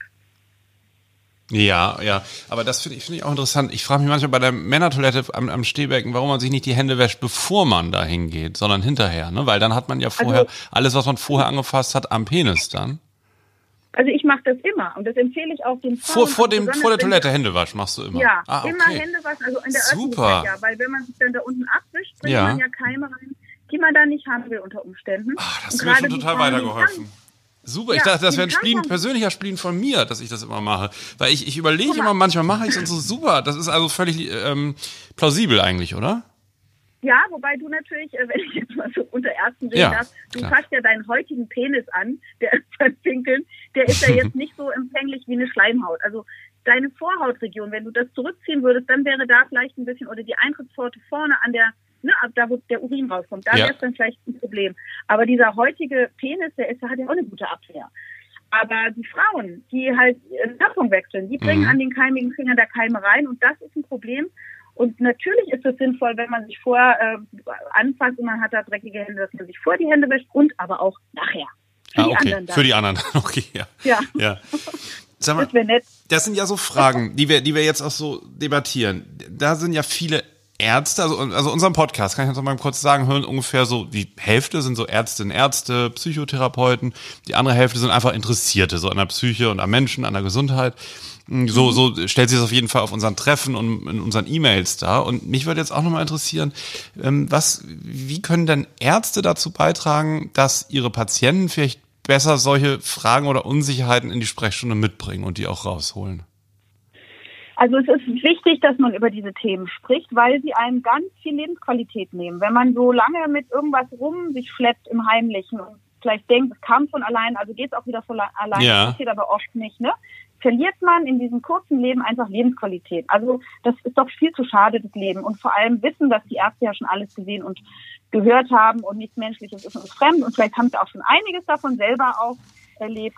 Ja, ja, aber das finde ich, finde ich auch interessant. Ich frage mich manchmal bei der Männertoilette am, am Stehbecken, warum man sich nicht die Hände wäscht, bevor man da hingeht, sondern hinterher, ne? Weil dann hat man ja vorher Also- alles, was man vorher angefasst hat, am Penis dann. Also ich mache das immer und das empfehle ich auch den Frauen. Vor, vor dem, vor der Toilette Hände waschen machst du immer. Ja, ah, okay. immer Hände waschen, also in der Super. Öffentlichkeit, ja, weil wenn man sich dann da unten abwischt, bringt Ja. man ja Keime rein, die man da nicht haben will unter Umständen. Ah, das hat mir schon total weitergeholfen. Super, ich Ja, dachte, das wäre ein Spleen, persönlicher Spleen von mir, dass ich das immer mache. Weil ich, ich überlege immer, manchmal mache ich es und so super. Das ist also völlig ähm, plausibel eigentlich, oder? Ja, wobei du natürlich, äh, wenn ich jetzt mal so unter Ärzten sehen Ja, darf, du klar. fasst ja deinen heutigen Penis an, der ist beim Pinkeln, der ist ja jetzt nicht so empfänglich wie eine Schleimhaut. Also deine Vorhautregion, wenn du das zurückziehen würdest, dann wäre da vielleicht ein bisschen, oder die Eintrittspforte vorne an der, ne, ab da wo der Urin rauskommt, da Ja. wäre es dann vielleicht ein Problem. Aber dieser heutige Penis, der ist, der hat ja auch eine gute Abwehr. Aber die Frauen, die halt äh, Tampon wechseln, die bringen Mhm. an den keimigen Finger der Keime rein und das ist ein Problem. Und natürlich ist es sinnvoll, wenn man sich vorher äh, anfasst und man hat da dreckige Hände, dass man sich vor die Hände wäscht und aber auch nachher. Für Ah, die okay. anderen dann. Für die anderen. Okay, ja. ja, ja. Sag mal, das das sind ja so Fragen, die wir, die wir jetzt auch so debattieren. Da sind ja viele Ärzte, also, also unseren Podcast, kann ich jetzt noch mal kurz sagen, hören ungefähr so, die Hälfte sind so Ärztinnen, Ärzte, Psychotherapeuten, die andere Hälfte sind einfach Interessierte, so an der Psyche und am Menschen, an der Gesundheit. So, so stellt sich das auf jeden Fall auf unseren Treffen und in unseren E-Mails dar. Und mich würde jetzt auch nochmal interessieren, ähm, was, wie können denn Ärzte dazu beitragen, dass ihre Patienten vielleicht besser solche Fragen oder Unsicherheiten in die Sprechstunde mitbringen und die auch rausholen? Also es ist wichtig, dass man über diese Themen spricht, weil sie einem ganz viel Lebensqualität nehmen. Wenn man so lange mit irgendwas rum sich schleppt im Heimlichen und vielleicht denkt, es kam von allein, also geht es auch wieder von allein, Ja. das passiert aber oft nicht, ne? verliert man in diesem kurzen Leben einfach Lebensqualität. Also das ist doch viel zu schade, das Leben. Und vor allem wissen, dass die Ärzte ja schon alles gesehen und gehört haben und nichts Menschliches ist uns fremd. Und vielleicht haben sie auch schon einiges davon selber auch erlebt.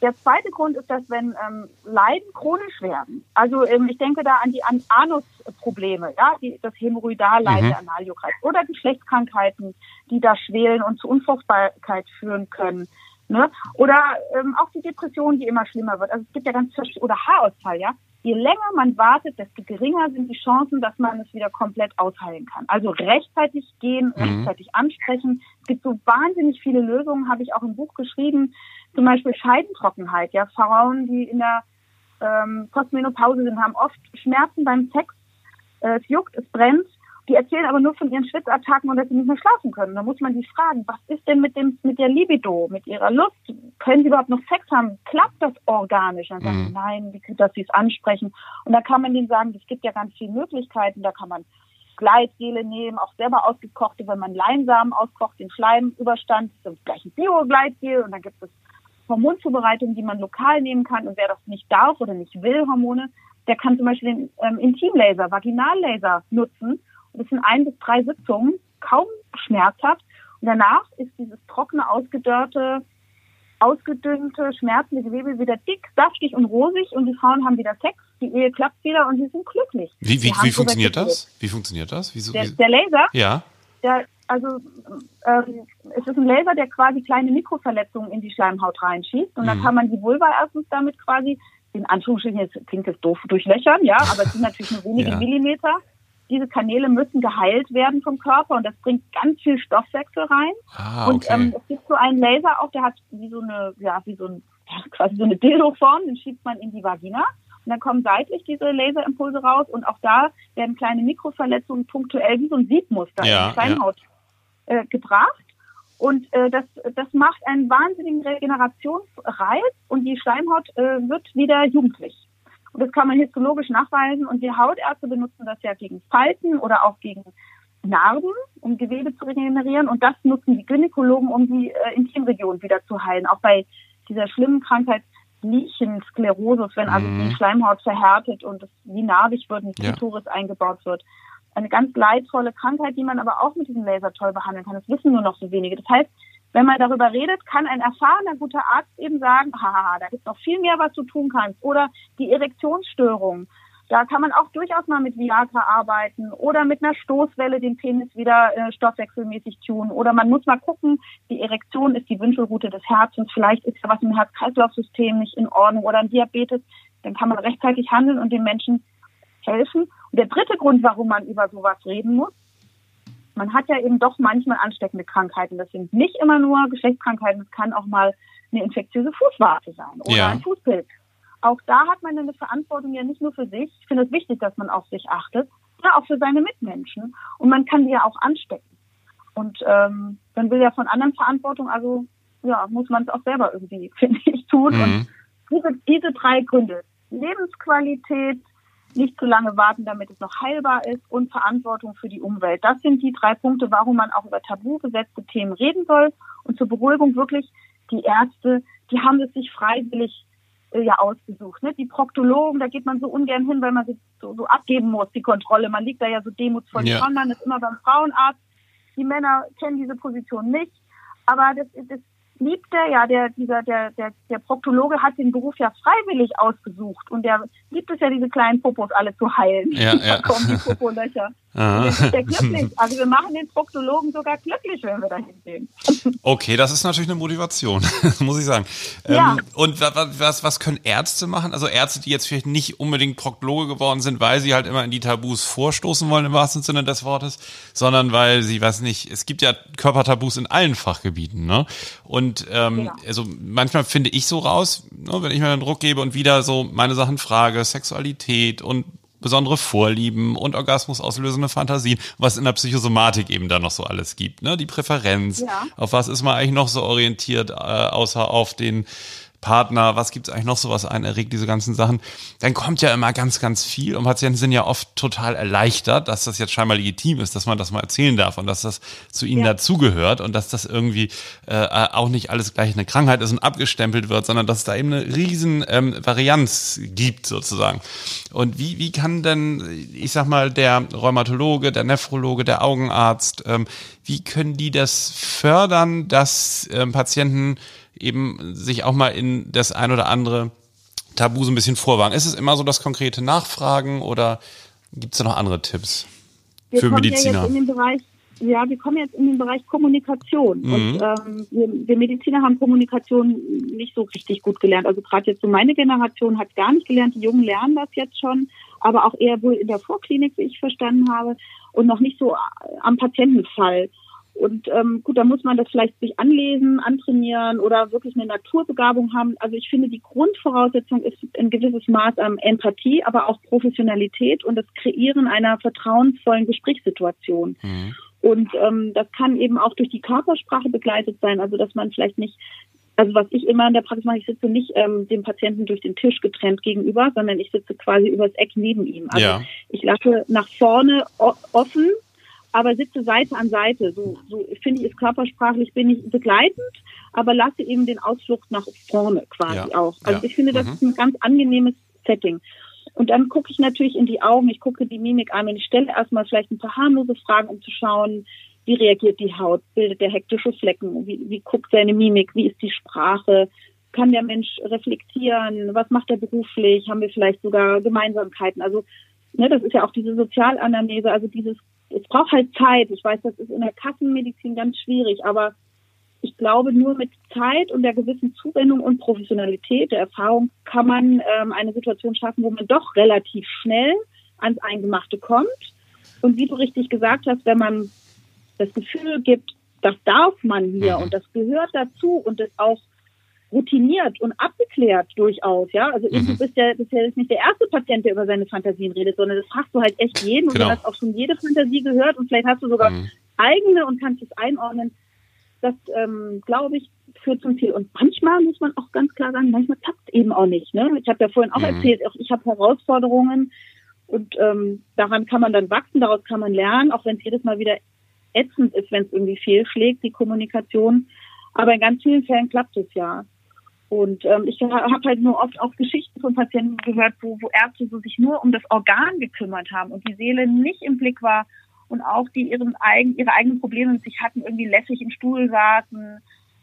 Der zweite Grund ist, dass wenn ähm, Leiden chronisch werden, also ähm, ich denke da an die an Anusprobleme, ja, die, das Hämorrhoidalleiden Mhm. der Analiokraft oder Geschlechtskrankheiten, die da schwelen und zu Unfruchtbarkeit führen können. Ne? Oder ähm, auch die Depression, die immer schlimmer wird. Also es gibt ja ganz verschiedene, oder Haarausfall, ja. Je länger man wartet, desto geringer sind die Chancen, dass man es wieder komplett ausheilen kann. Also rechtzeitig gehen, Mhm. rechtzeitig ansprechen. Es gibt so wahnsinnig viele Lösungen, habe ich auch im Buch geschrieben. Zum Beispiel Scheidentrockenheit. Ja, Frauen, die in der ähm, Postmenopause sind, haben oft Schmerzen beim Sex. Äh, es juckt, es brennt. Die erzählen aber nur von ihren Schwitzattacken und dass sie nicht mehr schlafen können. Da muss man die fragen, was ist denn mit dem, mit der Libido, mit ihrer Lust? Können sie überhaupt noch Sex haben? Klappt das organisch? Und dann sagen Mhm. sie, nein, wie gut, dass sie es ansprechen. Und da kann man denen sagen, es gibt ja ganz viele Möglichkeiten. Da kann man Gleitgele nehmen, auch selber ausgekochte, wenn man Leinsamen auskocht, den Schleimüberstand, ist das gleich ein Bio-Gleitgel und dann gibt es Hormonzubereitungen, die man lokal nehmen kann und wer das nicht darf oder nicht will, Hormone, der kann zum Beispiel den ähm, Intimlaser, Vaginallaser nutzen und das sind ein bis drei Sitzungen, kaum schmerzhaft und danach ist dieses trockene, ausgedörrte, ausgedünnte, schmerzende Gewebe wieder dick, saftig und rosig und die Frauen haben wieder Sex, die Ehe klappt wieder und sie sind glücklich. Wie, wie, wie funktioniert das? Wie funktioniert das? Wieso, Der, der Laser, ja. der, also ähm, es ist ein Laser, der quasi kleine Mikroverletzungen in die Schleimhaut reinschießt und dann Mhm. kann man die Vulva erstens damit quasi, in Anführungsstrichen, jetzt klingt das doof, durchlöchern, ja, aber es sind natürlich nur wenige Ja. Millimeter. Diese Kanäle müssen geheilt werden vom Körper und das bringt ganz viel Stoffwechsel rein. Ah, Und okay. ähm, es gibt so einen Laser auch, der hat wie so eine, ja, wie so ein, ja, quasi so eine Dildo-Form, den schiebt man in die Vagina. Und dann kommen seitlich diese Laserimpulse raus und auch da werden kleine Mikroverletzungen punktuell wie so ein Siebmuster Ja, in die Schleimhaut äh, gebracht. Und äh, das, das macht einen wahnsinnigen Regenerationsreiz und die Schleimhaut äh, wird wieder jugendlich. Und das kann man histologisch nachweisen und die Hautärzte benutzen das ja gegen Falten oder auch gegen Narben, um Gewebe zu regenerieren. Und das nutzen die Gynäkologen, um die äh, Intimregion wieder zu heilen. Auch bei dieser schlimmen Krankheit Lichensklerosis, wenn also Mhm. die Schleimhaut verhärtet und es wie narbig wird und die Ja. Klitoris eingebaut wird. Eine ganz leidvolle Krankheit, die man aber auch mit diesem Laser toll behandeln kann. Das wissen nur noch so wenige. Das heißt, wenn man darüber redet, kann ein erfahrener guter Arzt eben sagen, haha, da gibt es noch viel mehr, was du tun kannst. Oder die Erektionsstörung. Da kann man auch durchaus mal mit Viagra arbeiten oder mit einer Stoßwelle den Penis wieder äh, stoffwechselmäßig tun. Oder man muss mal gucken, die Erektion ist die Wünschelrute des Herzens. Vielleicht ist ja was im Herz-Kreislauf-System nicht in Ordnung oder ein Diabetes. Dann kann man rechtzeitig handeln und den Menschen helfen. Und der dritte Grund, warum man über sowas reden muss, man hat ja eben doch manchmal ansteckende Krankheiten. Das sind nicht immer nur Geschlechtskrankheiten, es kann auch mal eine infektiöse Fußwarte sein oder Ja. ein Fußpilz. Auch da hat man eine Verantwortung ja nicht nur für sich. Ich finde es wichtig, dass man auf sich achtet, sondern auch für seine Mitmenschen. Und man kann die ja auch anstecken. Und ähm, man will ja von anderen Verantwortung, also ja, muss man es auch selber irgendwie, finde ich, tun. Und Mhm. diese, diese drei Gründe, Lebensqualität, nicht zu lange warten, damit es noch heilbar ist und Verantwortung für die Umwelt. Das sind die drei Punkte, warum man auch über tabu besetzte Themen reden soll. Und zur Beruhigung wirklich, die Ärzte, die haben es sich freiwillig äh, ja ausgesucht. Ne? Die Proktologen, da geht man so ungern hin, weil man sich so, so abgeben muss, die Kontrolle. Man liegt da ja so demutsvoll. Ja. Die Frauenmann ist immer beim Frauenarzt. Die Männer kennen diese Position nicht. Aber das, das liebt er ja, der, dieser, der, der, der Proktologe hat den Beruf ja freiwillig ausgesucht und der liebt es ja, diese kleinen Popos alle zu heilen. Ja, ja. Da kommen die Popolöcher. Und der ist ja glücklich. Also wir machen den Proktologen sogar glücklich, wenn wir da hingehen. Okay, das ist natürlich eine Motivation, muss ich sagen. Ja. Ähm, und wa- wa- was, was können Ärzte machen? Also Ärzte, die jetzt vielleicht nicht unbedingt Proktologe geworden sind, weil sie halt immer in die Tabus vorstoßen wollen, im wahrsten Sinne des Wortes, sondern weil sie, weiß nicht, es gibt ja Körpertabus in allen Fachgebieten, ne? Und ähm, Ja. also manchmal finde ich so raus, ne, wenn ich mir einen Druck gebe und wieder so meine Sachen frage, Sexualität und besondere Vorlieben und Orgasmus auslösende Fantasien, was in der Psychosomatik eben da noch so alles gibt, ne? Die Präferenz, Ja. auf was ist man eigentlich noch so orientiert, äh, außer auf den Partner, was gibt's eigentlich noch so, was einen erregt, diese ganzen Sachen, dann kommt ja immer ganz, ganz viel und Patienten sind ja oft total erleichtert, dass das jetzt scheinbar legitim ist, dass man das mal erzählen darf und dass das zu ihnen Ja. dazugehört und dass das irgendwie äh, auch nicht alles gleich eine Krankheit ist und abgestempelt wird, sondern dass es da eben eine riesen ähm, Varianz gibt sozusagen. Und wie, wie kann denn, ich sag mal, der Rheumatologe, der Nephrologe, der Augenarzt, ähm, wie können die das fördern, dass ähm, Patienten eben sich auch mal in das ein oder andere Tabu so ein bisschen vorwagen? Ist es immer so das konkrete Nachfragen oder gibt es da noch andere Tipps Wir für Mediziner? Ja Bereich, ja, wir kommen jetzt in den Bereich Kommunikation. Mhm. Und ähm, wir, wir Mediziner haben Kommunikation nicht so richtig gut gelernt. Also gerade jetzt so meine Generation hat gar nicht gelernt. Die Jungen lernen das jetzt schon, aber auch eher wohl in der Vorklinik, wie ich verstanden habe, und noch nicht so am Patientenfall. Und ähm, gut, da muss man das vielleicht sich anlesen, antrainieren oder wirklich eine Naturbegabung haben. Also ich finde, die Grundvoraussetzung ist ein gewisses Maß an Empathie, aber auch Professionalität und das Kreieren einer vertrauensvollen Gesprächssituation. Mhm. Und ähm, das kann eben auch durch die Körpersprache begleitet sein, also dass man vielleicht nicht, also was ich immer in der Praxis mache, ich sitze nicht ähm, dem Patienten durch den Tisch getrennt gegenüber, sondern ich sitze quasi übers Eck neben ihm. Also Ja. ich lasse nach vorne offen, aber sitze Seite an Seite. So, so finde ich es körpersprachlich, bin ich begleitend, aber lasse eben den Ausflug nach vorne quasi Ja. auch. Also Ja. ich finde, das Mhm. ist ein ganz angenehmes Setting. Und dann gucke ich natürlich in die Augen, ich gucke die Mimik an und ich stelle erstmal vielleicht ein paar harmlose Fragen, um zu schauen, wie reagiert die Haut, bildet der hektische Flecken, wie, wie guckt seine Mimik, wie ist die Sprache, kann der Mensch reflektieren, was macht er beruflich, haben wir vielleicht sogar Gemeinsamkeiten. Also ne, das ist ja auch diese Sozialanamnese, also dieses, es braucht halt Zeit. Ich weiß, das ist in der Kassenmedizin ganz schwierig, aber ich glaube, nur mit Zeit und der gewissen Zuwendung und Professionalität, der Erfahrung, kann man ähm, eine Situation schaffen, wo man doch relativ schnell ans Eingemachte kommt. Und wie du richtig gesagt hast, wenn man das Gefühl gibt, das darf man hier Mhm. und das gehört dazu und das auch routiniert und abgeklärt durchaus, ja. Also Mhm. du bist ja, bist ja nicht der erste Patient, der über seine Fantasien redet, sondern das fragst du halt echt jeden Genau. und du hast auch schon jede Fantasie gehört und vielleicht hast du sogar Mhm. eigene und kannst es einordnen. Das, ähm, glaube ich, führt zum Ziel. Und manchmal muss man auch ganz klar sagen, manchmal klappt eben auch nicht. Ne? Ich habe ja vorhin auch Mhm. erzählt, auch ich habe Herausforderungen und ähm, daran kann man dann wachsen, daraus kann man lernen, auch wenn es jedes Mal wieder ätzend ist, wenn es irgendwie fehlschlägt, die Kommunikation. Aber in ganz vielen Fällen klappt es ja. Und ähm, ich habe halt nur oft auch Geschichten von Patienten gehört, wo, wo Ärzte so sich nur um das Organ gekümmert haben und die Seele nicht im Blick war und auch die ihren eigen, ihre eigenen Probleme mit sich hatten, irgendwie lässig im Stuhl saßen,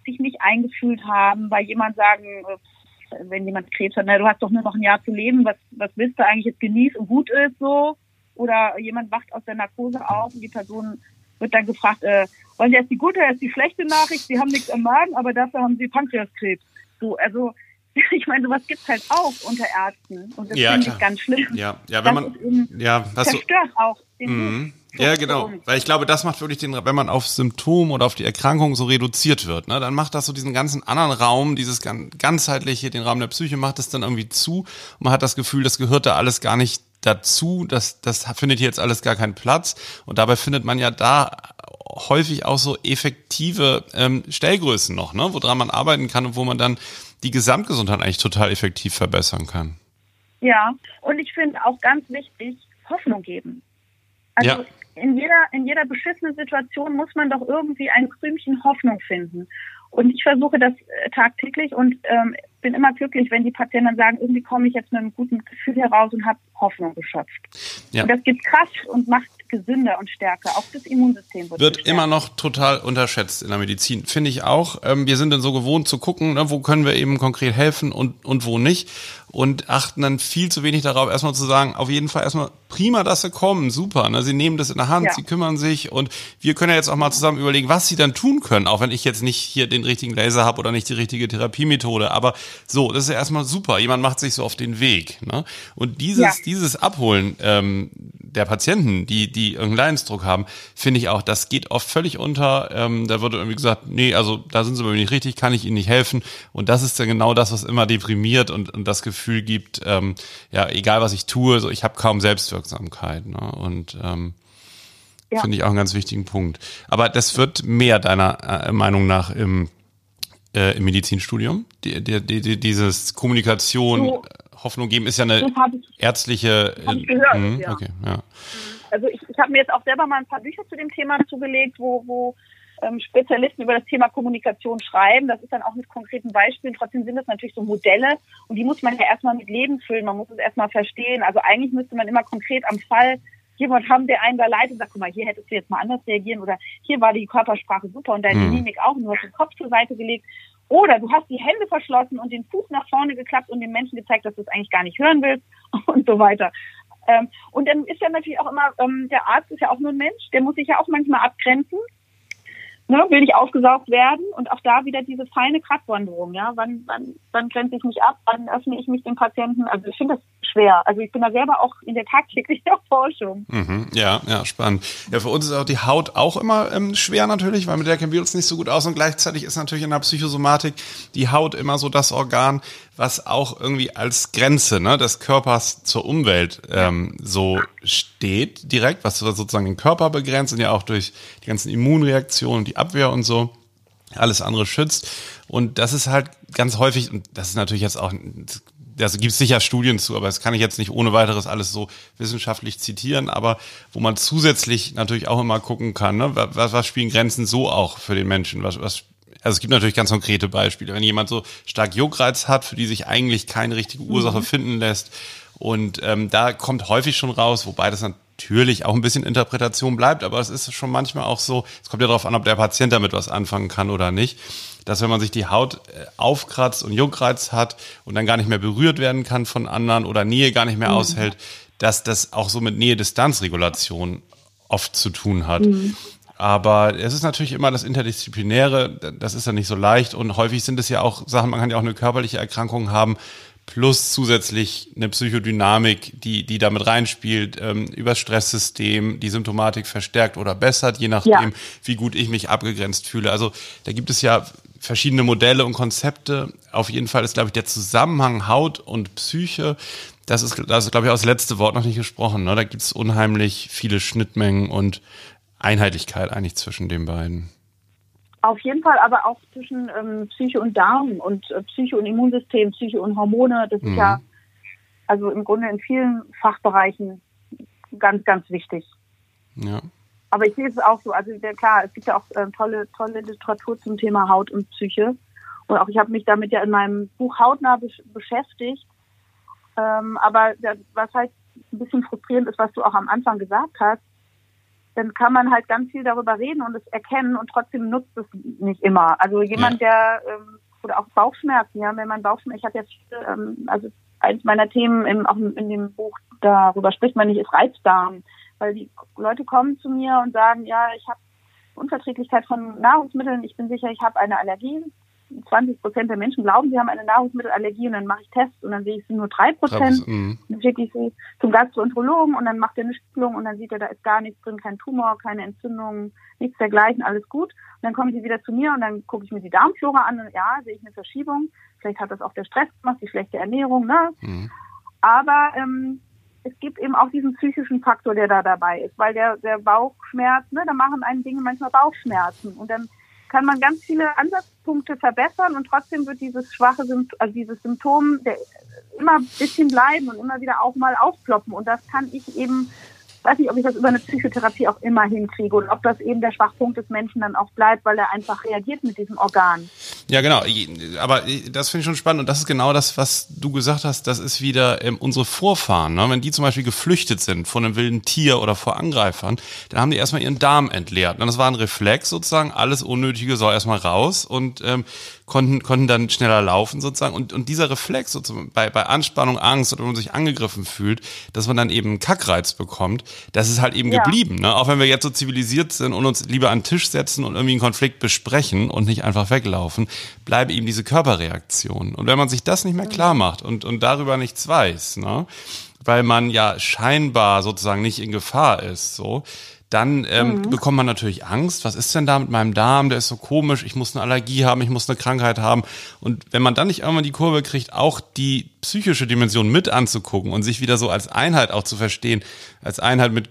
sich nicht eingefühlt haben, weil jemand sagen, äh, wenn jemand Krebs hat, na, du hast doch nur noch ein Jahr zu leben, was, was willst du eigentlich jetzt genießen und gut ist so? Oder jemand wacht aus der Narkose auf und die Person wird dann gefragt, äh, wollen Sie erst die gute, erst die schlechte Nachricht? Sie haben nichts am Magen, aber dafür haben Sie Pankreaskrebs. So, also ich meine, sowas gibt's halt auch unter Ärzten und das Ja, finde ich ganz schlimm. Ja, ja, wenn Das man, ja, du, zerstört auch den Mhm. Ja, genau. Weil ich glaube, das macht wirklich den, wenn man auf Symptom oder auf die Erkrankung so reduziert wird, ne, dann macht das so diesen ganzen anderen Raum, dieses gan- ganzheitliche, den Raum der Psyche, macht es dann irgendwie zu. Und man hat das Gefühl, das gehört da alles gar nicht dazu, das, das findet hier jetzt alles gar keinen Platz. Und dabei findet man ja da häufig auch so effektive ähm, Stellgrößen noch, ne, woran man arbeiten kann und wo man dann die Gesamtgesundheit eigentlich total effektiv verbessern kann. Ja, und ich finde auch ganz wichtig, Hoffnung geben. Also Ja. in jeder, in jeder beschissenen Situation muss man doch irgendwie ein Krümchen Hoffnung finden. Und ich versuche das äh, tagtäglich und ähm, bin immer glücklich, wenn die Patienten sagen, irgendwie komme ich jetzt mit einem guten Gefühl heraus und habe Hoffnung geschöpft. Ja. Und das gibt Kraft und macht gesünder und stärker. Auch das Immunsystem wird, wird immer noch total unterschätzt in der Medizin, finde ich auch. Ähm, wir sind dann so gewohnt zu gucken, ne, wo können wir eben konkret helfen und, und wo nicht. Und achten dann viel zu wenig darauf, erstmal zu sagen, auf jeden Fall erstmal prima, dass sie kommen, super. Ne? Sie nehmen das in der Hand, Ja. sie kümmern sich und wir können ja jetzt auch mal zusammen überlegen, was sie dann tun können, auch wenn ich jetzt nicht hier den richtigen Laser habe oder nicht die richtige Therapiemethode. Aber so, das ist ja erstmal super. Jemand macht sich so auf den Weg. Ne? Und dieses, Ja. dieses Abholen ähm, der Patienten, die, die irgendeinen Leidensdruck haben, finde ich auch, das geht oft völlig unter. Ähm, da wird irgendwie gesagt, nee, also da sind sie bei mir nicht richtig, kann ich ihnen nicht helfen. Und das ist dann genau das, was immer deprimiert und, und das Gefühl gibt, ähm, ja, egal was ich tue, so ich habe kaum Selbstwirksamkeit. Ne? Und ähm, Ja. finde ich auch einen ganz wichtigen Punkt. Aber das wird mehr deiner äh, Meinung nach im, äh, im Medizinstudium. Die, die, die, die, dieses Kommunikation, So. äh, Hoffnung geben ist ja eine ich ärztliche. Hab ich gehört, Mhm, ja. Okay, ja. Also ich, ich habe mir jetzt auch selber mal ein paar Bücher zu dem Thema zugelegt, wo, wo ähm, Spezialisten über das Thema Kommunikation schreiben. Das ist dann auch mit konkreten Beispielen. Trotzdem sind das natürlich so Modelle und die muss man ja erstmal mit Leben füllen. Man muss es erstmal verstehen. Also eigentlich müsste man immer konkret am Fall jemand haben, der einen da leitet und sagt, guck mal, hier hättest du jetzt mal anders reagieren oder hier war die Körpersprache super und deine Mhm. Mimik auch hast den Kopf zur Seite gelegt. Oder du hast die Hände verschlossen und den Fuß nach vorne geklappt und dem Menschen gezeigt, dass du es eigentlich gar nicht hören willst und so weiter. Ähm, und dann ist ja natürlich auch immer, ähm, der Arzt ist ja auch nur ein Mensch, der muss sich ja auch manchmal abgrenzen. Ne, will ich aufgesaugt werden und auch da wieder diese feine Gratwanderung, ja, wann, wann, wann grenze ich mich ab, wann öffne ich mich dem Patienten, also ich finde das schwer. Also ich bin da selber auch in der tagtäglichen Forschung. Mhm, ja, ja, spannend. Ja, für uns ist auch die Haut auch immer ähm, schwer natürlich, weil mit der kennen wir uns nicht so gut aus und gleichzeitig ist natürlich in der Psychosomatik die Haut immer so das Organ, was auch irgendwie als Grenze ne, des Körpers zur Umwelt ähm, so steht direkt, was sozusagen den Körper begrenzt und ja auch durch die ganzen Immunreaktionen, die Abwehr und so alles andere schützt. Und das ist halt ganz häufig, und das ist natürlich jetzt auch, also gibt es sicher Studien zu, aber das kann ich jetzt nicht ohne weiteres alles so wissenschaftlich zitieren, aber wo man zusätzlich natürlich auch immer gucken kann, ne, was, was spielen Grenzen so auch für den Menschen? Was, was, also es gibt natürlich ganz konkrete Beispiele. Wenn jemand so stark Juckreiz hat, für die sich eigentlich keine richtige Ursache finden lässt, und ähm, da kommt häufig schon raus, wobei das natürlich auch ein bisschen Interpretation bleibt, aber es ist schon manchmal auch so, es kommt ja darauf an, ob der Patient damit was anfangen kann oder nicht, dass wenn man sich die Haut äh, aufkratzt und Juckreiz hat und dann gar nicht mehr berührt werden kann von anderen oder Nähe gar nicht mehr aushält, dass das auch so mit Nähe-Distanz-Regulation oft zu tun hat. Aber es ist natürlich immer das Interdisziplinäre, das ist ja nicht so leicht und häufig sind es ja auch Sachen, man kann ja auch eine körperliche Erkrankung haben, plus zusätzlich eine Psychodynamik, die, die damit reinspielt, ähm, über das Stresssystem die Symptomatik verstärkt oder bessert, je nachdem, Ja. wie gut ich mich abgegrenzt fühle. Also da gibt es ja verschiedene Modelle und Konzepte. Auf jeden Fall ist, glaube ich, der Zusammenhang Haut und Psyche, das ist, das ist glaube ich, auch das letzte Wort noch nicht gesprochen. Ne? Da gibt es unheimlich viele Schnittmengen und Einheitlichkeit eigentlich zwischen den beiden. Auf jeden Fall, aber auch zwischen ähm, Psyche und Darm und äh, Psyche und Immunsystem, Psyche und Hormone. Das ist Mhm. ja also im Grunde in vielen Fachbereichen ganz, ganz wichtig. Ja. Aber ich sehe es auch so. Also klar, es gibt ja auch äh, tolle, tolle Literatur zum Thema Haut und Psyche. Und auch ich habe mich damit ja in meinem Buch hautnah besch beschäftigt. Ähm, aber der, was halt ein bisschen frustrierend ist, was du auch am Anfang gesagt hast, dann kann man halt ganz viel darüber reden und es erkennen und trotzdem nutzt es nicht immer. Also jemand, der ähm, oder auch Bauchschmerzen, ja, wenn man Bauchschmerzen, ich habe jetzt ähm, also eins meiner Themen im, auch in dem Buch darüber spricht man nicht, ist Reizdarm, weil die Leute kommen zu mir und sagen, ja, ich habe Unverträglichkeit von Nahrungsmitteln, ich bin sicher, ich habe eine Allergie. 20 Prozent der Menschen glauben, sie haben eine Nahrungsmittelallergie und dann mache ich Tests und dann sehe ich, es sind nur drei Prozent. Mhm. Dann schicke ich sie zum Gastroenterologen und dann macht er eine Spiegelung und dann sieht er, da ist gar nichts drin, kein Tumor, keine Entzündung, nichts dergleichen, alles gut. Und dann kommen sie wieder zu mir und dann gucke ich mir die Darmflora an und ja, sehe ich eine Verschiebung. Vielleicht hat das auch der Stress gemacht, die schlechte Ernährung, ne? Mhm. Aber ähm, es gibt eben auch diesen psychischen Faktor, der da dabei ist, weil der, der Bauchschmerz, ne, da machen einen Dinge manchmal Bauchschmerzen und dann kann man ganz viele Ansatzpunkte verbessern und trotzdem wird dieses schwache Symptom, also dieses Symptom der immer ein bisschen bleiben und immer wieder auch mal aufploppen. Und das kann ich eben weiß nicht, ob ich das über eine Psychotherapie auch immer hinkriege und ob das eben der Schwachpunkt des Menschen dann auch bleibt, weil er einfach reagiert mit diesem Organ. Ja, genau. Aber das finde ich schon spannend und das ist genau das, was du gesagt hast. Das ist wieder ähm, unsere Vorfahren. Ne? Wenn die zum Beispiel geflüchtet sind vor einem wilden Tier oder vor Angreifern, dann haben die erstmal ihren Darm entleert. Und das war ein Reflex sozusagen. Alles Unnötige soll erstmal raus und ähm, konnten, konnten dann schneller laufen sozusagen. Und, und dieser Reflex sozusagen bei, bei Anspannung, Angst oder wenn man sich angegriffen fühlt, dass man dann eben einen Kackreiz bekommt, das ist halt eben ja. geblieben. Ne? Auch wenn wir jetzt so zivilisiert sind und uns lieber an den Tisch setzen und irgendwie einen Konflikt besprechen und nicht einfach weglaufen, bleiben eben diese Körperreaktionen. Und wenn man sich das nicht mehr klar macht und, und darüber nichts weiß, ne? weil man ja scheinbar sozusagen nicht in Gefahr ist, so, dann ähm, mhm. bekommt man natürlich Angst. Was ist denn da mit meinem Darm? Der ist so komisch. Ich muss eine Allergie haben, ich muss eine Krankheit haben. Und wenn man dann nicht irgendwann die Kurve kriegt, auch die psychische Dimension mit anzugucken und sich wieder so als Einheit auch zu verstehen, als Einheit mit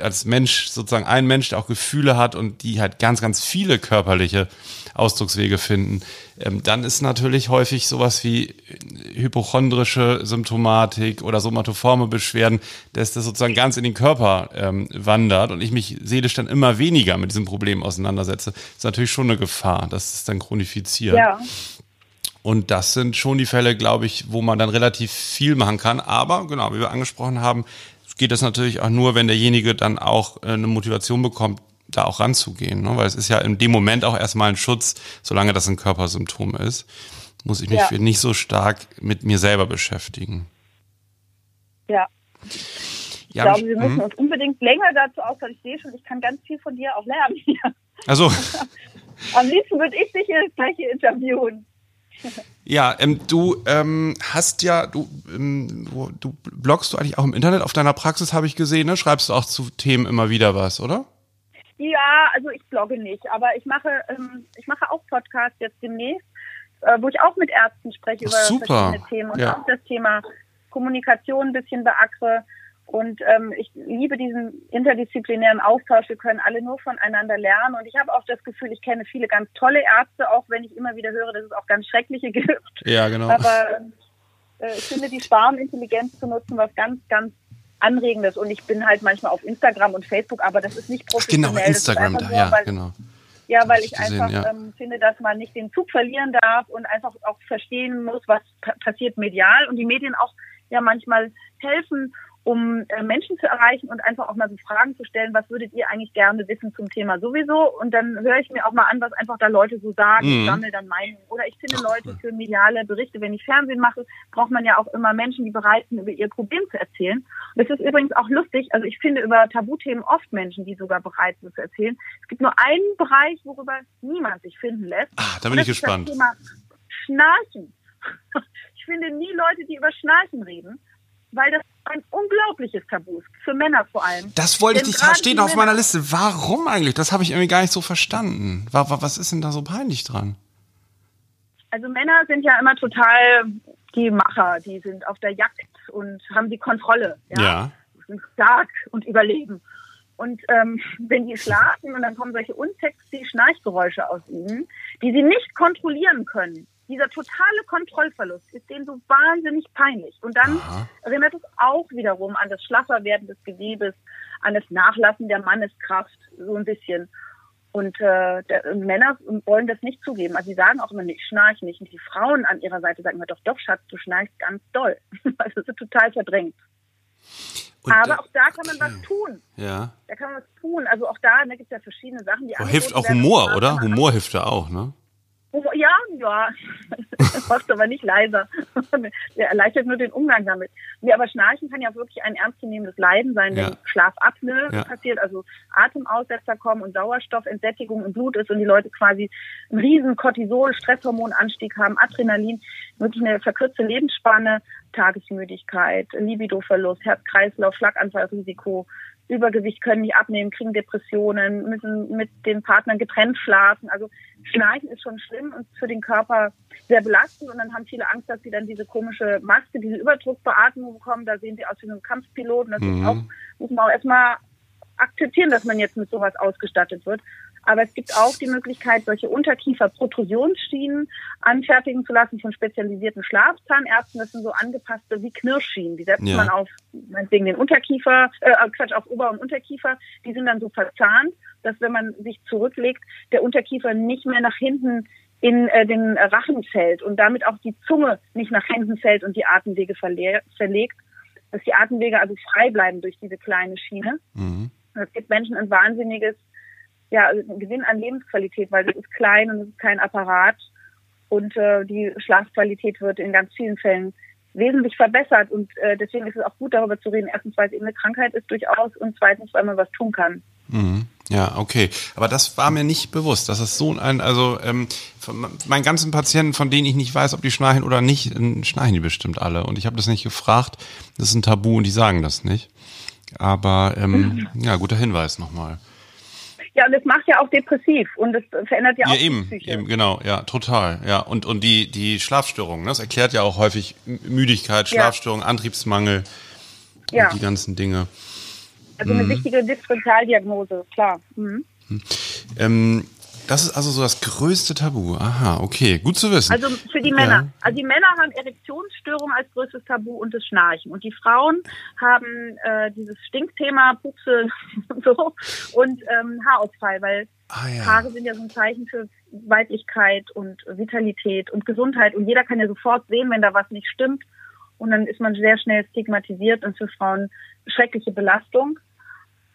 als Mensch sozusagen ein Mensch, der auch Gefühle hat und die halt ganz, ganz viele körperliche Ausdruckswege finden, ähm, dann ist natürlich häufig sowas wie hypochondrische Symptomatik oder somatoforme Beschwerden, dass das sozusagen ganz in den Körper ähm, wandert und ich mich seelisch dann immer weniger mit diesem Problem auseinandersetze, ist natürlich schon eine Gefahr, dass es dann chronifiziert. Ja. Und das sind schon die Fälle, glaube ich, wo man dann relativ viel machen kann. Aber genau, wie wir angesprochen haben, geht das natürlich auch nur, wenn derjenige dann auch äh, eine Motivation bekommt, da auch ranzugehen. Ne? Weil es ist ja in dem Moment auch erstmal ein Schutz, solange das ein Körpersymptom ist, muss ich mich ja. nicht so stark mit mir selber beschäftigen. Ja. Ich ja, glaube, wir müssen mhm. uns unbedingt länger dazu austauschen. Ich sehe schon, ich kann ganz viel von dir auch lernen. Also. Am liebsten würde ich dich hier das gleiche interviewen. Ja, ähm, du ähm, hast ja, du, ähm, du bloggst du eigentlich auch im Internet auf deiner Praxis, habe ich gesehen, ne? Schreibst du auch zu Themen immer wieder was, oder? Ja, also ich blogge nicht, aber ich mache, ähm, ich mache auch Podcasts jetzt demnächst, äh, wo ich auch mit Ärzten spreche über Super. verschiedene Themen und ja. auch das Thema Kommunikation ein bisschen beackere. Und ähm, ich liebe diesen interdisziplinären Austausch. Wir können alle nur voneinander lernen. Und ich habe auch das Gefühl, ich kenne viele ganz tolle Ärzte, auch wenn ich immer wieder höre, dass es auch ganz schreckliche gibt. Ja, genau. Aber äh, ich finde, die Schwarmintelligenz zu nutzen, was ganz, ganz Anregendes. Und ich bin halt manchmal auf Instagram und Facebook, aber das ist nicht professionell. Genau, Instagram da, ja, weil, genau. Ja, weil ich gesehen, einfach ja. ähm, finde, dass man nicht den Zug verlieren darf und einfach auch verstehen muss, was passiert medial und die Medien auch ja manchmal helfen um äh, Menschen zu erreichen und einfach auch mal so Fragen zu stellen, was würdet ihr eigentlich gerne wissen zum Thema sowieso? Und dann höre ich mir auch mal an, was einfach da Leute so sagen, mhm. sammle dann Meinungen. Oder ich finde Leute für mediale Berichte, wenn ich Fernsehen mache, braucht man ja auch immer Menschen, die bereit sind, über ihr Problem zu erzählen. Und das ist übrigens auch lustig, also ich finde über Tabuthemen oft Menschen, die sogar bereit sind zu erzählen. Es gibt nur einen Bereich, worüber niemand sich finden lässt. Ah, da bin ich gespannt. Das Thema Schnarchen. Ich finde nie Leute, die über Schnarchen reden weil das ein unglaubliches Tabu ist, für Männer vor allem. Das wollte denn ich nicht, steht auf meiner Liste. Warum eigentlich? Das habe ich irgendwie gar nicht so verstanden. Was ist denn da so peinlich dran? Also Männer sind ja immer total die Macher, die sind auf der Jagd und haben die Kontrolle. Ja. ja. Sind stark und überlegen. Und ähm, wenn die schlafen und dann kommen solche unsexy Schnarchgeräusche aus ihnen, die sie nicht kontrollieren können, dieser totale Kontrollverlust ist denen so wahnsinnig peinlich. Und dann Aha. erinnert es auch wiederum an das Schlafferwerden des Gewebes, an das Nachlassen der Manneskraft, so ein bisschen. Und äh, der, Männer wollen das nicht zugeben. Also sie sagen auch immer, nee, ich schnarche nicht. Und die Frauen an ihrer Seite sagen immer, doch, doch, Schatz, du schnarchst ganz doll. also das ist total verdrängt. Und Aber da, auch da kann man okay. was tun. Ja. Da kann man was tun. Also auch da, da gibt es ja verschiedene Sachen, die oh, Hilft auch Humor, oder? Humor hilft ja auch, ne? Ja, ja, das macht aber nicht leiser. Der erleichtert nur den Umgang damit. Nee, aber Schnarchen kann ja wirklich ein ernstzunehmendes Leiden sein, wenn ja. Schlafapnoe ja. passiert, also Atemaussetzer kommen und Sauerstoffentsättigung im Blut ist und die Leute quasi einen riesen Cortisol, Stresshormonanstieg haben, Adrenalin, wirklich eine verkürzte Lebensspanne, Tagesmüdigkeit, Libidoverlust, Herz-Kreislauf, Schlaganfallrisiko, Übergewicht können nicht abnehmen, kriegen Depressionen, müssen mit den Partnern getrennt schlafen. Also Schnarchen ist schon schlimm und für den Körper sehr belastend. Und dann haben viele Angst, dass sie dann diese komische Maske, diese Überdruckbeatmung bekommen. Da sehen sie aus wie ein Kampfpilot. Und das mhm. ist auch, muss man auch erstmal akzeptieren, dass man jetzt mit sowas ausgestattet wird. Aber es gibt auch die Möglichkeit, solche Unterkiefer-Protrusionsschienen anfertigen zu lassen von spezialisierten Schlafzahnärzten. Das sind so angepasste wie Knirschschienen. Die setzt Ja. man auf, meinetwegen den Unterkiefer, äh, Quatsch, auf Ober- und Unterkiefer. Die sind dann so verzahnt, dass wenn man sich zurücklegt, der Unterkiefer nicht mehr nach hinten in äh, den Rachen fällt und damit auch die Zunge nicht nach hinten fällt und die Atemwege verle verlegt, dass die Atemwege also frei bleiben durch diese kleine Schiene. Mhm. Es gibt Menschen ein wahnsinniges ja, ein Gewinn an Lebensqualität, weil es ist klein und es ist kein Apparat und äh, die Schlafqualität wird in ganz vielen Fällen wesentlich verbessert und äh, deswegen ist es auch gut darüber zu reden. Erstens, weil es eben eine Krankheit ist durchaus und zweitens, weil man was tun kann. Mhm. Ja, okay. Aber das war mir nicht bewusst, dass es so ein, also ähm, von meinen ganzen Patienten, von denen ich nicht weiß, ob die schnarchen oder nicht, schnarchen die bestimmt alle. Und ich habe das nicht gefragt. Das ist ein Tabu und die sagen das nicht. Aber ähm, ja, guter Hinweis nochmal. Ja, und es macht ja auch depressiv und es verändert ja, Ja, auch die eben, Psyche. eben, genau, ja, total, ja. Und, und die, die Schlafstörungen, ne? das erklärt ja auch häufig Müdigkeit, Ja. Schlafstörungen, Antriebsmangel Ja, die ganzen Dinge. also eine wichtige Differentialdiagnose, klar. Mhm. Ähm, das ist also so das größte Tabu. Aha, okay, gut zu wissen. Also für die Ja. Männer. Also die Männer haben Erektionsstörungen als größtes Tabu und das Schnarchen. Und die Frauen haben äh, dieses Stinkthema, Pupse und so und ähm, Haarausfall, weil ah ja. Haare sind ja so ein Zeichen für Weiblichkeit und Vitalität und Gesundheit. Und jeder kann ja sofort sehen, wenn da was nicht stimmt. Und dann ist man sehr schnell stigmatisiert und für Frauen schreckliche Belastung.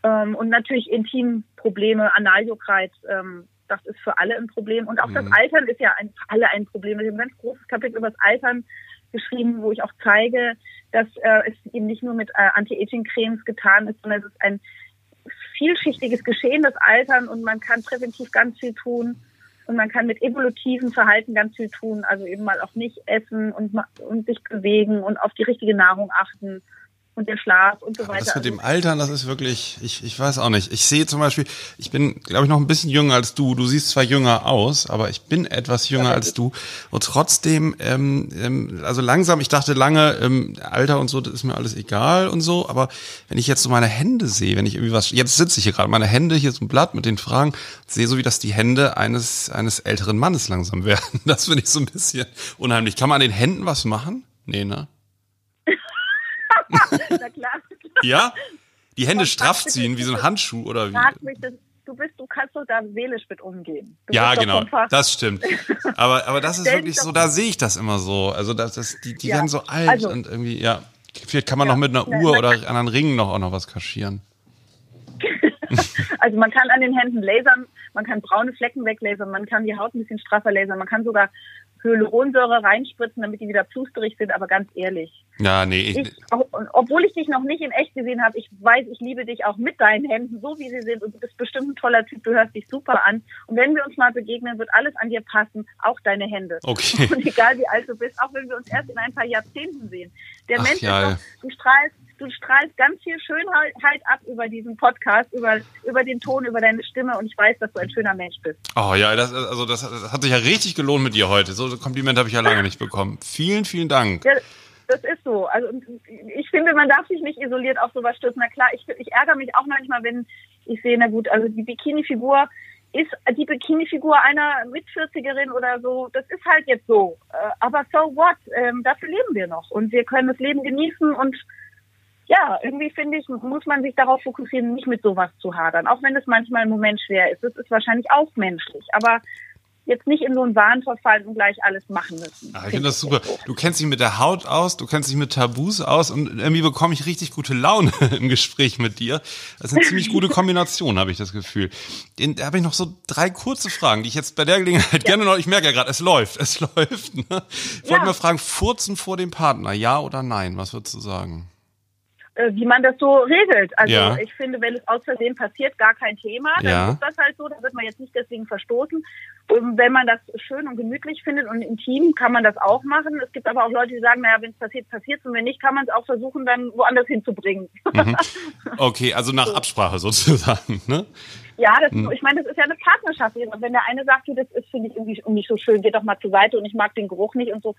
Ähm, und natürlich Intimprobleme, Analjuckreiz, ähm, das ist für alle ein Problem. Und auch das Mhm. Altern ist ja ein, für alle ein Problem. Ich habe ein ganz großes Kapitel über das Altern geschrieben, wo ich auch zeige, dass äh, es eben nicht nur mit äh, Anti-Aging-Cremes getan ist, sondern es ist ein vielschichtiges Geschehen, das Altern, und man kann präventiv ganz viel tun. Und man kann mit evolutiven Verhalten ganz viel tun, also eben mal auch nicht essen und, und sich bewegen und auf die richtige Nahrung achten und den Schlaf und so Aber weiter. das mit Also dem Altern, das ist wirklich, ich, ich weiß auch nicht. Ich sehe zum Beispiel, ich bin, glaube ich, noch ein bisschen jünger als du. Du siehst zwar jünger aus, aber ich bin etwas jünger Ja, als du. Und trotzdem, ähm, ähm, also langsam, ich dachte lange, ähm, Alter und so, das ist mir alles egal und so. Aber wenn ich jetzt so meine Hände sehe, wenn ich irgendwie was, jetzt sitze ich hier gerade, meine Hände, hier so ein Blatt mit den Fragen, sehe so, wie das die Hände eines, eines älteren Mannes langsam werden. Das finde ich so ein bisschen unheimlich. Kann man an den Händen was machen? Nee, ne? Na klar. Ja? Die Hände straff ziehen, wie so ein Handschuh oder wie? Frag mich das, du bist, du kannst doch da seelisch mit umgehen. Du Ja, genau, das stimmt. Aber, aber das ist wirklich so, da sehe ich das immer so. Also das, das, die, die Ja, werden so alt also- und irgendwie, ja. Vielleicht kann man Ja, noch mit einer ja, Uhr oder anderen Ringen noch auch noch was kaschieren. Also man kann an den Händen lasern, man kann braune Flecken weglasern, man kann die Haut ein bisschen straffer lasern, man kann sogar Hyaluronsäure reinspritzen, damit die wieder plusterig sind, aber ganz ehrlich. Ja, nee, ich, auch- obwohl ich dich noch nicht in echt gesehen habe, ich weiß, ich liebe dich auch mit deinen Händen, so wie sie sind. Und du bist bestimmt ein toller Typ, du hörst dich super an. Und wenn wir uns mal begegnen, wird alles an dir passen, auch deine Hände. Okay. Und egal wie alt du bist, auch wenn wir uns erst in ein paar Jahrzehnten sehen. Der Ach Mensch ja. ist doch, du strahlst, du strahlst ganz viel Schönheit ab über diesen Podcast, über, über den Ton, über deine Stimme. Und ich weiß, dass du ein schöner Mensch bist. oh ja, das, also das, das hat sich ja richtig gelohnt mit dir heute. So ein Kompliment habe ich ja lange nicht bekommen. Vielen, vielen Dank. Ja, das ist so. Also ich finde, man darf sich nicht isoliert auf sowas stürzen. Na klar, ich, ich ärgere mich auch manchmal, wenn ich sehe, na gut, also die Bikini-Figur ist die Bikini-Figur einer Mit-40erin oder so. Das ist halt jetzt so. Äh, Aber so what? Ähm, dafür leben wir noch. Und wir können das Leben genießen und ja, irgendwie finde ich, muss man sich darauf fokussieren, nicht mit sowas zu hadern. Auch wenn es manchmal im Moment schwer ist. Das ist wahrscheinlich auch menschlich. Aber jetzt nicht in so einen Wahn verfallen und gleich alles machen müssen. Ah, ich finde das super. Du kennst dich mit der Haut aus, du kennst dich mit Tabus aus und irgendwie bekomme ich richtig gute Laune im Gespräch mit dir. Das ist eine ziemlich gute Kombination, habe ich das Gefühl. Den, da habe ich noch so drei kurze Fragen, die ich jetzt bei der Gelegenheit gerne noch, ich merke ja gerade, es läuft, es läuft. Ne? Ich wollte Ja. mal fragen, furzen vor dem Partner, ja oder nein? Was würdest du sagen? äh, wie man das so regelt. Also Ja. ich finde, wenn es aus Versehen passiert, gar kein Thema. Dann Ja. ist das halt so, da wird man jetzt nicht deswegen verstoßen. Und wenn man das schön und gemütlich findet und intim, kann man das auch machen. Es gibt aber auch Leute, die sagen, naja, wenn es passiert, passiert und wenn nicht, kann man es auch versuchen, dann woanders hinzubringen. Mhm. Okay, also nach Absprache sozusagen, ne? Ja, das, hm. ich meine, das ist ja eine Partnerschaft. Und wenn der eine sagt, das ist, finde ich irgendwie nicht so schön, geh doch mal zur Seite und ich mag den Geruch nicht und so,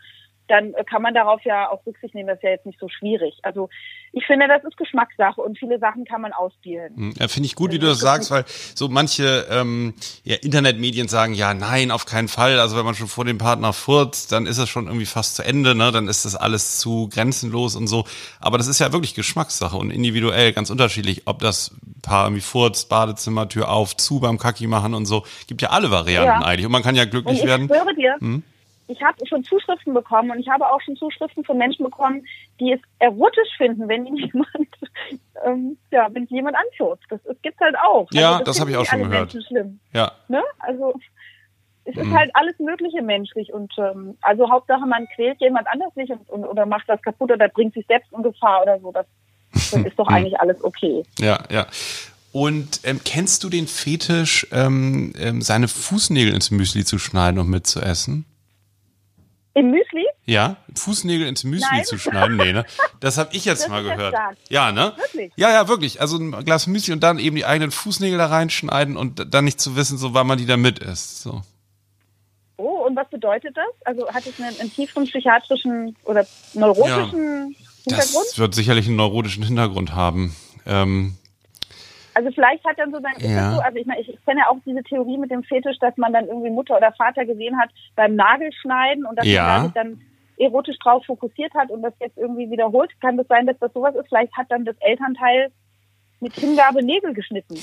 dann kann man darauf ja auch Rücksicht nehmen. Das ist ja jetzt nicht so schwierig. Also ich finde, das ist Geschmackssache und viele Sachen kann man ausspielen. Hm, ja, finde ich gut, wie du das sagst, weil so manche ähm, ja, Internetmedien sagen, ja, nein, auf keinen Fall. Also wenn man schon vor dem Partner furzt, dann ist es schon irgendwie fast zu Ende, ne? Dann ist das alles zu grenzenlos und so. Aber das ist ja wirklich Geschmackssache und individuell ganz unterschiedlich, ob das Paar irgendwie furzt, Badezimmer, Tür auf, zu beim Kacki machen und so. Gibt ja alle Varianten ja. eigentlich. Und man kann ja glücklich ich werden. Ich schwöre dir, hm? ich habe schon Zuschriften bekommen und ich habe auch schon Zuschriften von Menschen bekommen, die es erotisch finden, wenn jemand, ähm, ja, wenn jemand anschubst. Das, das gibt's halt auch. Ja, also das, das habe ich auch schon gehört. Ja. Ne? Also es ist mhm. halt alles Mögliche menschlich und ähm, also Hauptsache man quält jemand anders nicht und, und, oder macht das kaputt oder bringt sich selbst in Gefahr oder so. Das, das ist doch mhm. eigentlich alles okay. Ja, ja. Und ähm, kennst du den Fetisch, ähm, ähm, seine Fußnägel ins Müsli zu schneiden und mitzuessen? Im Müsli? Ja, Fußnägel ins Müsli Nein. zu schneiden. Nee, ne? Das habe ich jetzt das mal gehört. Ja, ne? Wirklich? Ja, ja, wirklich. Also ein Glas Müsli und dann eben die eigenen Fußnägel da reinschneiden und dann nicht zu wissen, so wann man die da mit isst. So. Oh, und was bedeutet das? Also hat es einen, einen tieferen psychiatrischen oder neurotischen ja, Hintergrund? Das wird sicherlich einen neurotischen Hintergrund haben. Ähm, also vielleicht hat dann so sein, ja. so, also ich meine, ich, ich kenne ja auch diese Theorie mit dem Fetisch, dass man dann irgendwie Mutter oder Vater gesehen hat beim Nagelschneiden und dass ja. man sich dann erotisch drauf fokussiert hat und das jetzt irgendwie wiederholt. Kann das sein, dass das sowas ist? Vielleicht hat dann das Elternteil mit Hingabe Nägel geschnitten.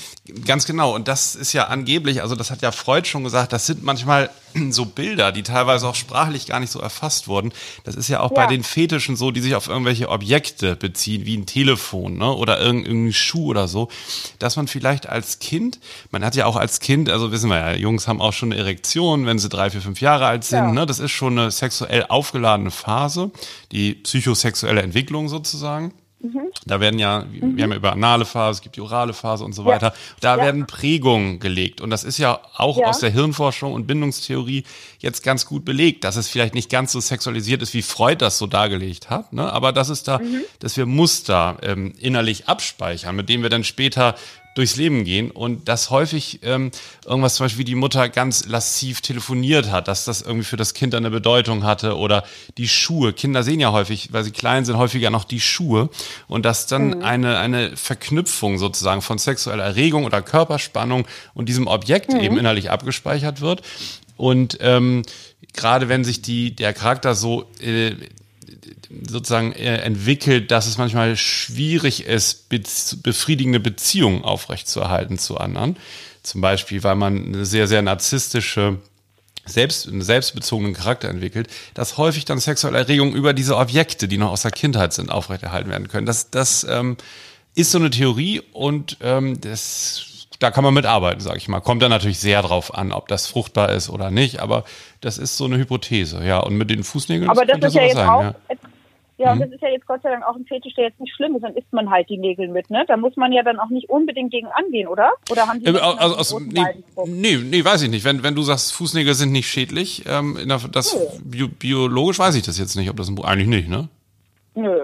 Ganz genau. Und das ist ja angeblich, also das hat ja Freud schon gesagt, das sind manchmal so Bilder, die teilweise auch sprachlich gar nicht so erfasst wurden. Das ist ja auch ja. bei den Fetischen so, die sich auf irgendwelche Objekte beziehen, wie ein Telefon ne? oder irgendein Schuh oder so, dass man vielleicht als Kind, man hat ja auch als Kind, also wissen wir ja, Jungs haben auch schon eine Erektion, wenn sie drei, vier, fünf Jahre alt sind. Ja. Ne? Das ist schon eine sexuell aufgeladene Phase, die psychosexuelle Entwicklung sozusagen. Mhm. Da werden ja, mhm. wir haben ja über anale Phase, es gibt die orale Phase und so weiter. Ja. Da ja. werden Prägungen gelegt. Und das ist ja auch ja. aus der Hirnforschung und Bindungstheorie jetzt ganz gut belegt, dass es vielleicht nicht ganz so sexualisiert ist, wie Freud das so dargelegt hat. Ne? Aber dass es da, mhm. dass wir Muster ähm, innerlich abspeichern, mit denen wir dann später durchs Leben gehen und dass häufig ähm, irgendwas zum Beispiel wie die Mutter ganz lassiv telefoniert hat, dass das irgendwie für das Kind eine Bedeutung hatte oder die Schuhe. Kinder sehen ja häufig, weil sie klein sind, häufiger noch die Schuhe und dass dann mhm. eine, eine Verknüpfung sozusagen von sexueller Erregung oder Körperspannung und diesem Objekt mhm. eben innerlich abgespeichert wird. Und ähm, gerade wenn sich die, der Charakter so äh, sozusagen äh, entwickelt, dass es manchmal schwierig ist, befriedigende Beziehungen aufrechtzuerhalten zu anderen. Zum Beispiel, weil man eine sehr, sehr narzisstische selbst, einen selbstbezogenen Charakter entwickelt, dass häufig dann sexuelle Erregungen über diese Objekte, die noch aus der Kindheit sind, aufrechterhalten werden können. Das, das ähm, ist so eine Theorie und ähm, das da kann man mitarbeiten, sage ich mal. Kommt dann natürlich sehr drauf an, ob das fruchtbar ist oder nicht, aber das ist so eine Hypothese, ja. Und mit den Fußnägeln aber das, das ist ja jetzt sein, auch, ja. Ja, mhm. und das ist ja jetzt Gott sei Dank auch ein Fetisch, der jetzt nicht schlimm ist, dann isst man halt die Nägel mit, ne? Da muss man ja dann auch nicht unbedingt gegen angehen, oder? Oder haben die äh, also, also, nee, nee, nee, weiß ich nicht. Wenn, wenn du sagst, Fußnägel sind nicht schädlich, ähm, der, das bio, biologisch weiß ich das jetzt nicht, ob das ein Buch eigentlich nicht, ne? Nö.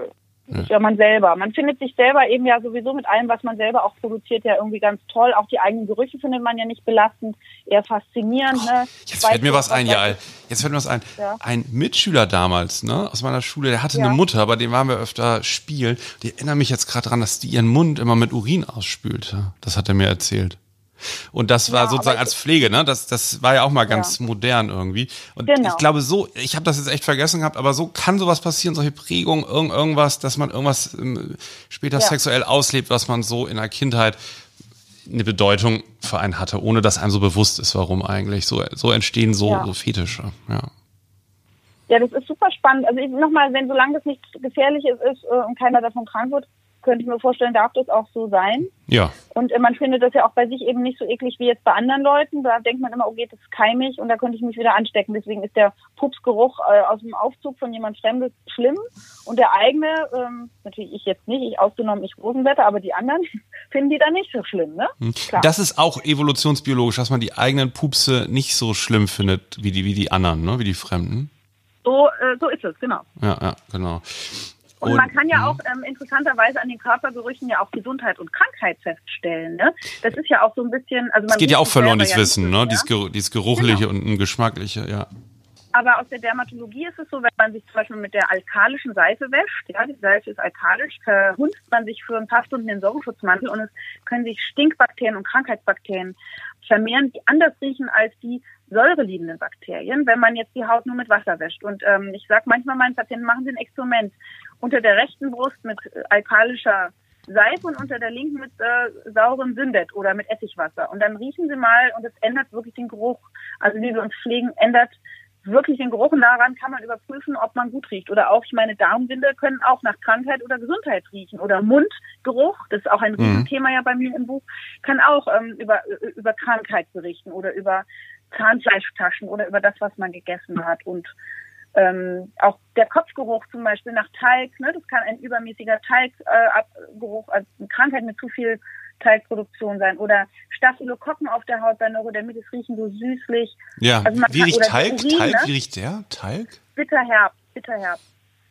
Ist ja man selber. Man findet sich selber eben ja sowieso mit allem, was man selber auch produziert, ja irgendwie ganz toll. Auch die eigenen Gerüche findet man ja nicht belastend, eher faszinierend. Ne? Jetzt fällt mir was ein, ja. Jetzt fällt mir was ein. Ja. Ein Mitschüler damals, ne, aus meiner Schule, der hatte ja. eine Mutter, bei dem waren wir öfter spielen. Die erinnern mich jetzt gerade daran, dass die ihren Mund immer mit Urin ausspülte. Das hat er mir erzählt. Und das war ja, sozusagen als Pflege, ne? Das, das war ja auch mal ganz ja. modern irgendwie. Und genau. ich glaube, so, ich habe das jetzt echt vergessen gehabt, aber so kann sowas passieren, solche Prägungen, irgend, irgendwas, dass man irgendwas ähm, später ja. sexuell auslebt, was man so in der Kindheit eine Bedeutung für einen hatte, ohne dass einem so bewusst ist, warum eigentlich. So, so entstehen so, so Fetische, ja. Ja, das ist super spannend. Also nochmal, wenn solange das nicht gefährlich ist, ist äh, und keiner davon krank wird, könnte ich mir vorstellen, darf das auch so sein. Ja. Und äh, man findet das ja auch bei sich eben nicht so eklig wie jetzt bei anderen Leuten. Da denkt man immer, oh geht, das keimig und da könnte ich mich wieder anstecken. Deswegen ist der Pupsgeruch äh, aus dem Aufzug von jemand Fremdes schlimm. Und der eigene, ähm, natürlich ich jetzt nicht, ich ausgenommen, ich Rosenwetter, aber die anderen finden die dann nicht so schlimm, ne? Hm. Das ist auch evolutionsbiologisch, dass man die eigenen Pupse nicht so schlimm findet wie die, wie die anderen, ne? Wie die Fremden. So, äh, so ist es, genau. Ja, ja, genau. Und, und man kann ja mhm. auch ähm, interessanterweise an den Körpergerüchen ja auch Gesundheit und Krankheit feststellen. Ne? Das ist ja auch so ein bisschen, also man. Es geht ja auch verloren, dieses Wissen, ne? Dieses, dieses Geruchliche genau. und ein Geschmackliche, ja. Aber aus der Dermatologie ist es so, wenn man sich zum Beispiel mit der alkalischen Seife wäscht, ja, die Seife ist alkalisch, verhunzt man sich für ein paar Stunden den Säureschutzmantel und es können sich Stinkbakterien und Krankheitsbakterien vermehren, die anders riechen als die säureliebenden Bakterien, wenn man jetzt die Haut nur mit Wasser wäscht. Und ähm, ich sage manchmal meinen Patienten, machen Sie ein Experiment unter der rechten Brust mit äh, alkalischer Seife und unter der linken mit äh, saurem Sündet oder mit Essigwasser. Und dann riechen Sie mal und es ändert wirklich den Geruch. Also wie wir uns pflegen, ändert wirklich den Geruch und daran kann man überprüfen, ob man gut riecht. Oder auch, ich meine, Darmwinde können auch nach Krankheit oder Gesundheit riechen. Oder Mundgeruch, das ist auch ein mhm. Riesenthema ja bei mir im Buch, kann auch ähm, über, über Krankheit berichten oder über Zahnfleischtaschen oder über das, was man gegessen hat. Und ähm, auch der Kopfgeruch zum Beispiel nach Talg, ne, das kann ein übermäßiger Talggeruch, äh, also eine Krankheit mit zu viel Talgproduktion sein oder Staphylokokken auf der Haut bei Neurodermitis riechen so süßlich. Ja, also wie riecht Talg? Urin, Talg? Ne? Wie riecht der? Talg? Bitterherb, bitterherb.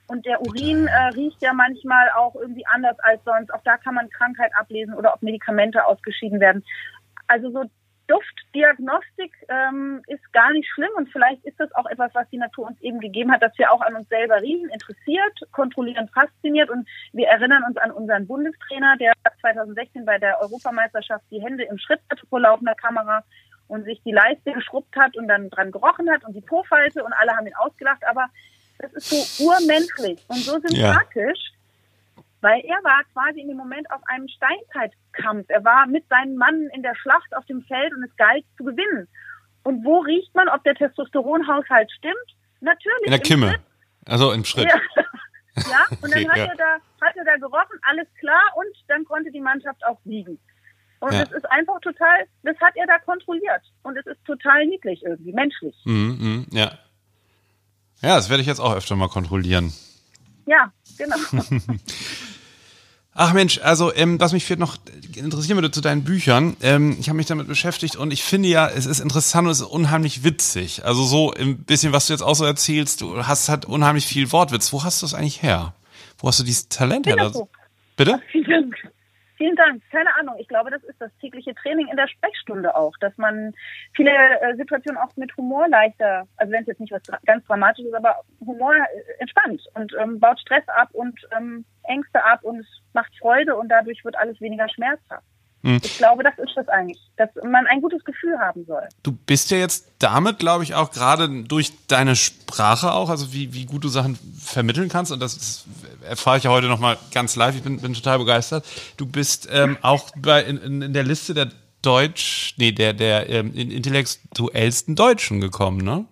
Und der Urin äh, riecht ja manchmal auch irgendwie anders als sonst. Auch da kann man Krankheit ablesen oder ob Medikamente ausgeschieden werden. Also so Duftdiagnostik ähm, ist gar nicht schlimm und vielleicht ist das auch etwas, was die Natur uns eben gegeben hat, dass wir auch an uns selber riechen, interessiert, kontrollieren, fasziniert und wir erinnern uns an unseren Bundestrainer, der 2016 bei der Europameisterschaft die Hände im Schritt hatte vor laufender Kamera und sich die Leiste geschrubbt hat und dann dran gerochen hat und die Po-Falte und alle haben ihn ausgelacht, aber das ist so urmenschlich und so sympathisch. Ja weil er war quasi in dem Moment auf einem Steinzeitkampf. Er war mit seinen Mann in der Schlacht auf dem Feld und es galt zu gewinnen. Und wo riecht man, ob der Testosteronhaushalt stimmt? Natürlich. In der Kimme. Schritt. Also im Schritt. Ja, ja und dann okay, hat, ja. er da, hat er da gerochen, alles klar, und dann konnte die Mannschaft auch siegen. Und ja. es ist einfach total, das hat er da kontrolliert. Und es ist total niedlich irgendwie, menschlich. Mhm, mh, ja. Ja, das werde ich jetzt auch öfter mal kontrollieren. Ja, genau. Ach Mensch, also ähm, was mich vielleicht noch interessieren würde zu deinen Büchern, ähm, ich habe mich damit beschäftigt und ich finde ja, es ist interessant und es ist unheimlich witzig. Also so ein bisschen, was du jetzt auch so erzählst, du hast halt unheimlich viel Wortwitz. Wo hast du es eigentlich her? Wo hast du dieses Talent her? Bitte? Vielen Dank. Keine Ahnung. Ich glaube, das ist das tägliche Training in der Sprechstunde auch, dass man viele äh, Situationen auch mit Humor leichter, also wenn es jetzt nicht was ganz Dramatisches aber Humor äh, entspannt und ähm, baut Stress ab und ähm, Ängste ab und macht Freude und dadurch wird alles weniger schmerzhaft. Hm. Ich glaube, das ist das eigentlich, dass man ein gutes Gefühl haben soll. Du bist ja jetzt damit, glaube ich, auch gerade durch deine Sprache auch, also wie, wie gut du Sachen vermitteln kannst, und das ist, erfahre ich ja heute nochmal ganz live, ich bin, bin total begeistert. Du bist ähm, auch bei, in, in der Liste der Deutsch, nee, der, der ähm, intellektuellsten Deutschen gekommen, ne?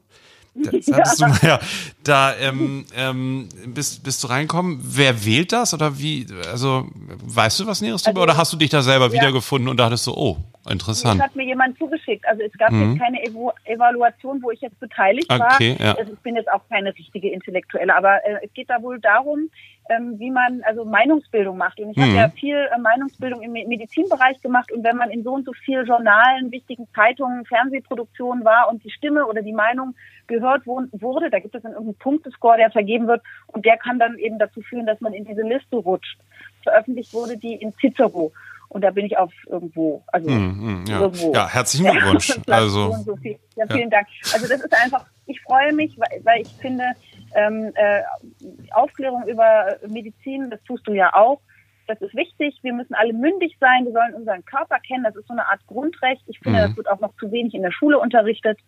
Das hattest ja. du mal, ja. Da ähm, ähm, bist, bist du reinkommen. Wer wählt das oder wie? Also weißt du was Näheres drüber also, oder hast du dich da selber ja. wiedergefunden und dachtest so, oh, interessant. Das hat mir jemand zugeschickt. Also es gab mhm. jetzt keine Evo Evaluation, wo ich jetzt beteiligt okay, war. Ja. Also ich bin jetzt auch keine richtige Intellektuelle, aber äh, es geht da wohl darum, ähm, wie man also Meinungsbildung macht. Und ich mhm. habe ja viel äh, Meinungsbildung im Medizinbereich gemacht. Und wenn man in so und so vielen Journalen, wichtigen Zeitungen, Fernsehproduktionen war und die Stimme oder die Meinung gehört wurde, da gibt es dann irgendeinen Punktescore, der vergeben wird. Und der kann dann eben dazu führen, dass man in diese Liste rutscht. Veröffentlicht wurde die in Cicero. Und da bin ich auf irgendwo, also mm, mm, ja. irgendwo. Ja, herzlichen Glückwunsch. also, so ja, vielen ja. Dank. Also das ist einfach, ich freue mich, weil, weil ich finde, ähm, äh, Aufklärung über Medizin, das tust du ja auch. Das ist wichtig. Wir müssen alle mündig sein. Wir sollen unseren Körper kennen. Das ist so eine Art Grundrecht. Ich finde, mhm. das wird auch noch zu wenig in der Schule unterrichtet.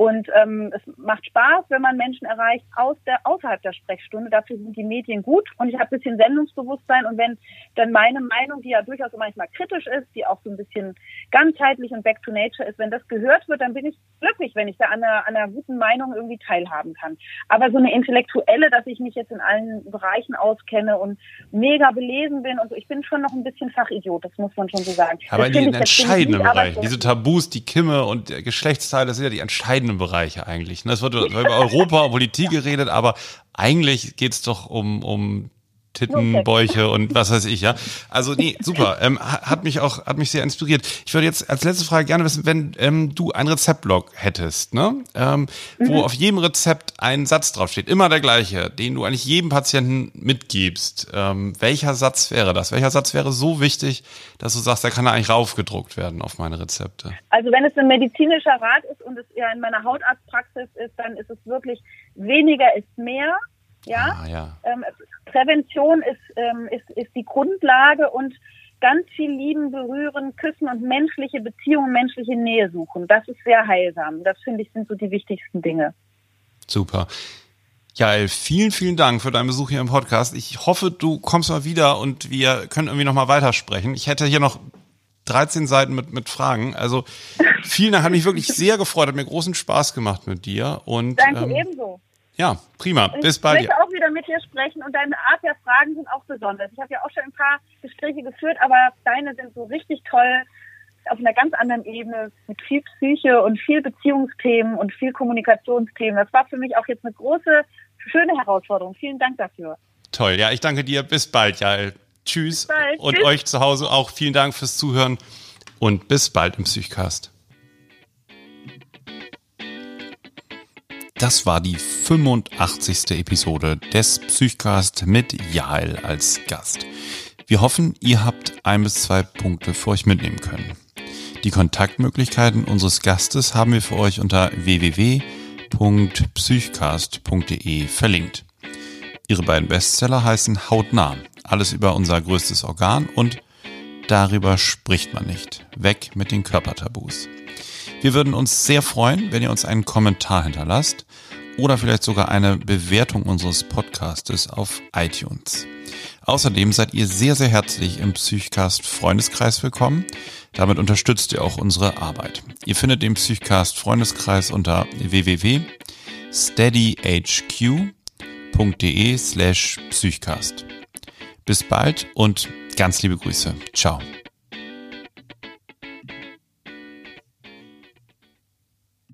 Und ähm, es macht Spaß, wenn man Menschen erreicht aus der, außerhalb der Sprechstunde. Dafür sind die Medien gut. Und ich habe ein bisschen Sendungsbewusstsein. Und wenn dann meine Meinung, die ja durchaus manchmal kritisch ist, die auch so ein bisschen ganzheitlich und back to nature ist, wenn das gehört wird, dann bin ich glücklich, wenn ich da an einer, an einer guten Meinung irgendwie teilhaben kann. Aber so eine intellektuelle, dass ich mich jetzt in allen Bereichen auskenne und mega belesen bin und so, ich bin schon noch ein bisschen Fachidiot, das muss man schon so sagen. Aber in den entscheidenden Bereichen, diese Tabus, die Kimme und Geschlechtsteile, das sind ja die entscheidenden verschiedenen Bereiche eigentlich. Ne? Es wird über Europa und Politik geredet, aber eigentlich geht es doch um, um Tittenbäuche und was weiß ich, ja. Also nee, super. Ähm, hat mich auch, hat mich sehr inspiriert. Ich würde jetzt als letzte Frage gerne wissen, wenn ähm, du ein Rezeptblog hättest, ne? Ähm, mhm. wo auf jedem Rezept ein Satz draufsteht, immer der gleiche, den du eigentlich jedem Patienten mitgibst. Ähm, welcher Satz wäre das? Welcher Satz wäre so wichtig, dass du sagst, der kann eigentlich raufgedruckt werden auf meine Rezepte? Also wenn es ein medizinischer Rat ist und es ja in meiner Hautarztpraxis ist, dann ist es wirklich weniger ist mehr. Ja, ah, ja. Ähm, Prävention ist, ähm, ist, ist die Grundlage und ganz viel lieben, berühren, küssen und menschliche Beziehungen, menschliche Nähe suchen. Das ist sehr heilsam. Das finde ich sind so die wichtigsten Dinge. Super. Jael, vielen, vielen Dank für deinen Besuch hier im Podcast. Ich hoffe, du kommst mal wieder und wir können irgendwie nochmal weitersprechen. Ich hätte hier noch 13 Seiten mit, mit Fragen. Also vielen Dank, hat mich wirklich sehr gefreut, hat mir großen Spaß gemacht mit dir. Und, Danke ähm, ebenso. Ja, prima. Bis bald. Ich möchte auch wieder mit dir sprechen und deine Art der Fragen sind auch besonders. Ich habe ja auch schon ein paar Gespräche geführt, aber deine sind so richtig toll auf einer ganz anderen Ebene mit viel Psyche und viel Beziehungsthemen und viel Kommunikationsthemen. Das war für mich auch jetzt eine große, schöne Herausforderung. Vielen Dank dafür. Toll. Ja, ich danke dir. Bis bald, ja. Tschüss. Bald. Und Tschüss. euch zu Hause auch vielen Dank fürs Zuhören und bis bald im Psychcast. Das war die 85. Episode des Psychcast mit Jael als Gast. Wir hoffen, ihr habt ein bis zwei Punkte für euch mitnehmen können. Die Kontaktmöglichkeiten unseres Gastes haben wir für euch unter www.psychcast.de verlinkt. Ihre beiden Bestseller heißen Hautnah, alles über unser größtes Organ und Darüber spricht man nicht. Weg mit den Körpertabus. Wir würden uns sehr freuen, wenn ihr uns einen Kommentar hinterlasst oder vielleicht sogar eine Bewertung unseres Podcastes auf iTunes. Außerdem seid ihr sehr, sehr herzlich im Psychcast Freundeskreis willkommen. Damit unterstützt ihr auch unsere Arbeit. Ihr findet den Psychcast Freundeskreis unter www.steadyhq.de slash Psychcast. Bis bald und ganz liebe Grüße. Ciao.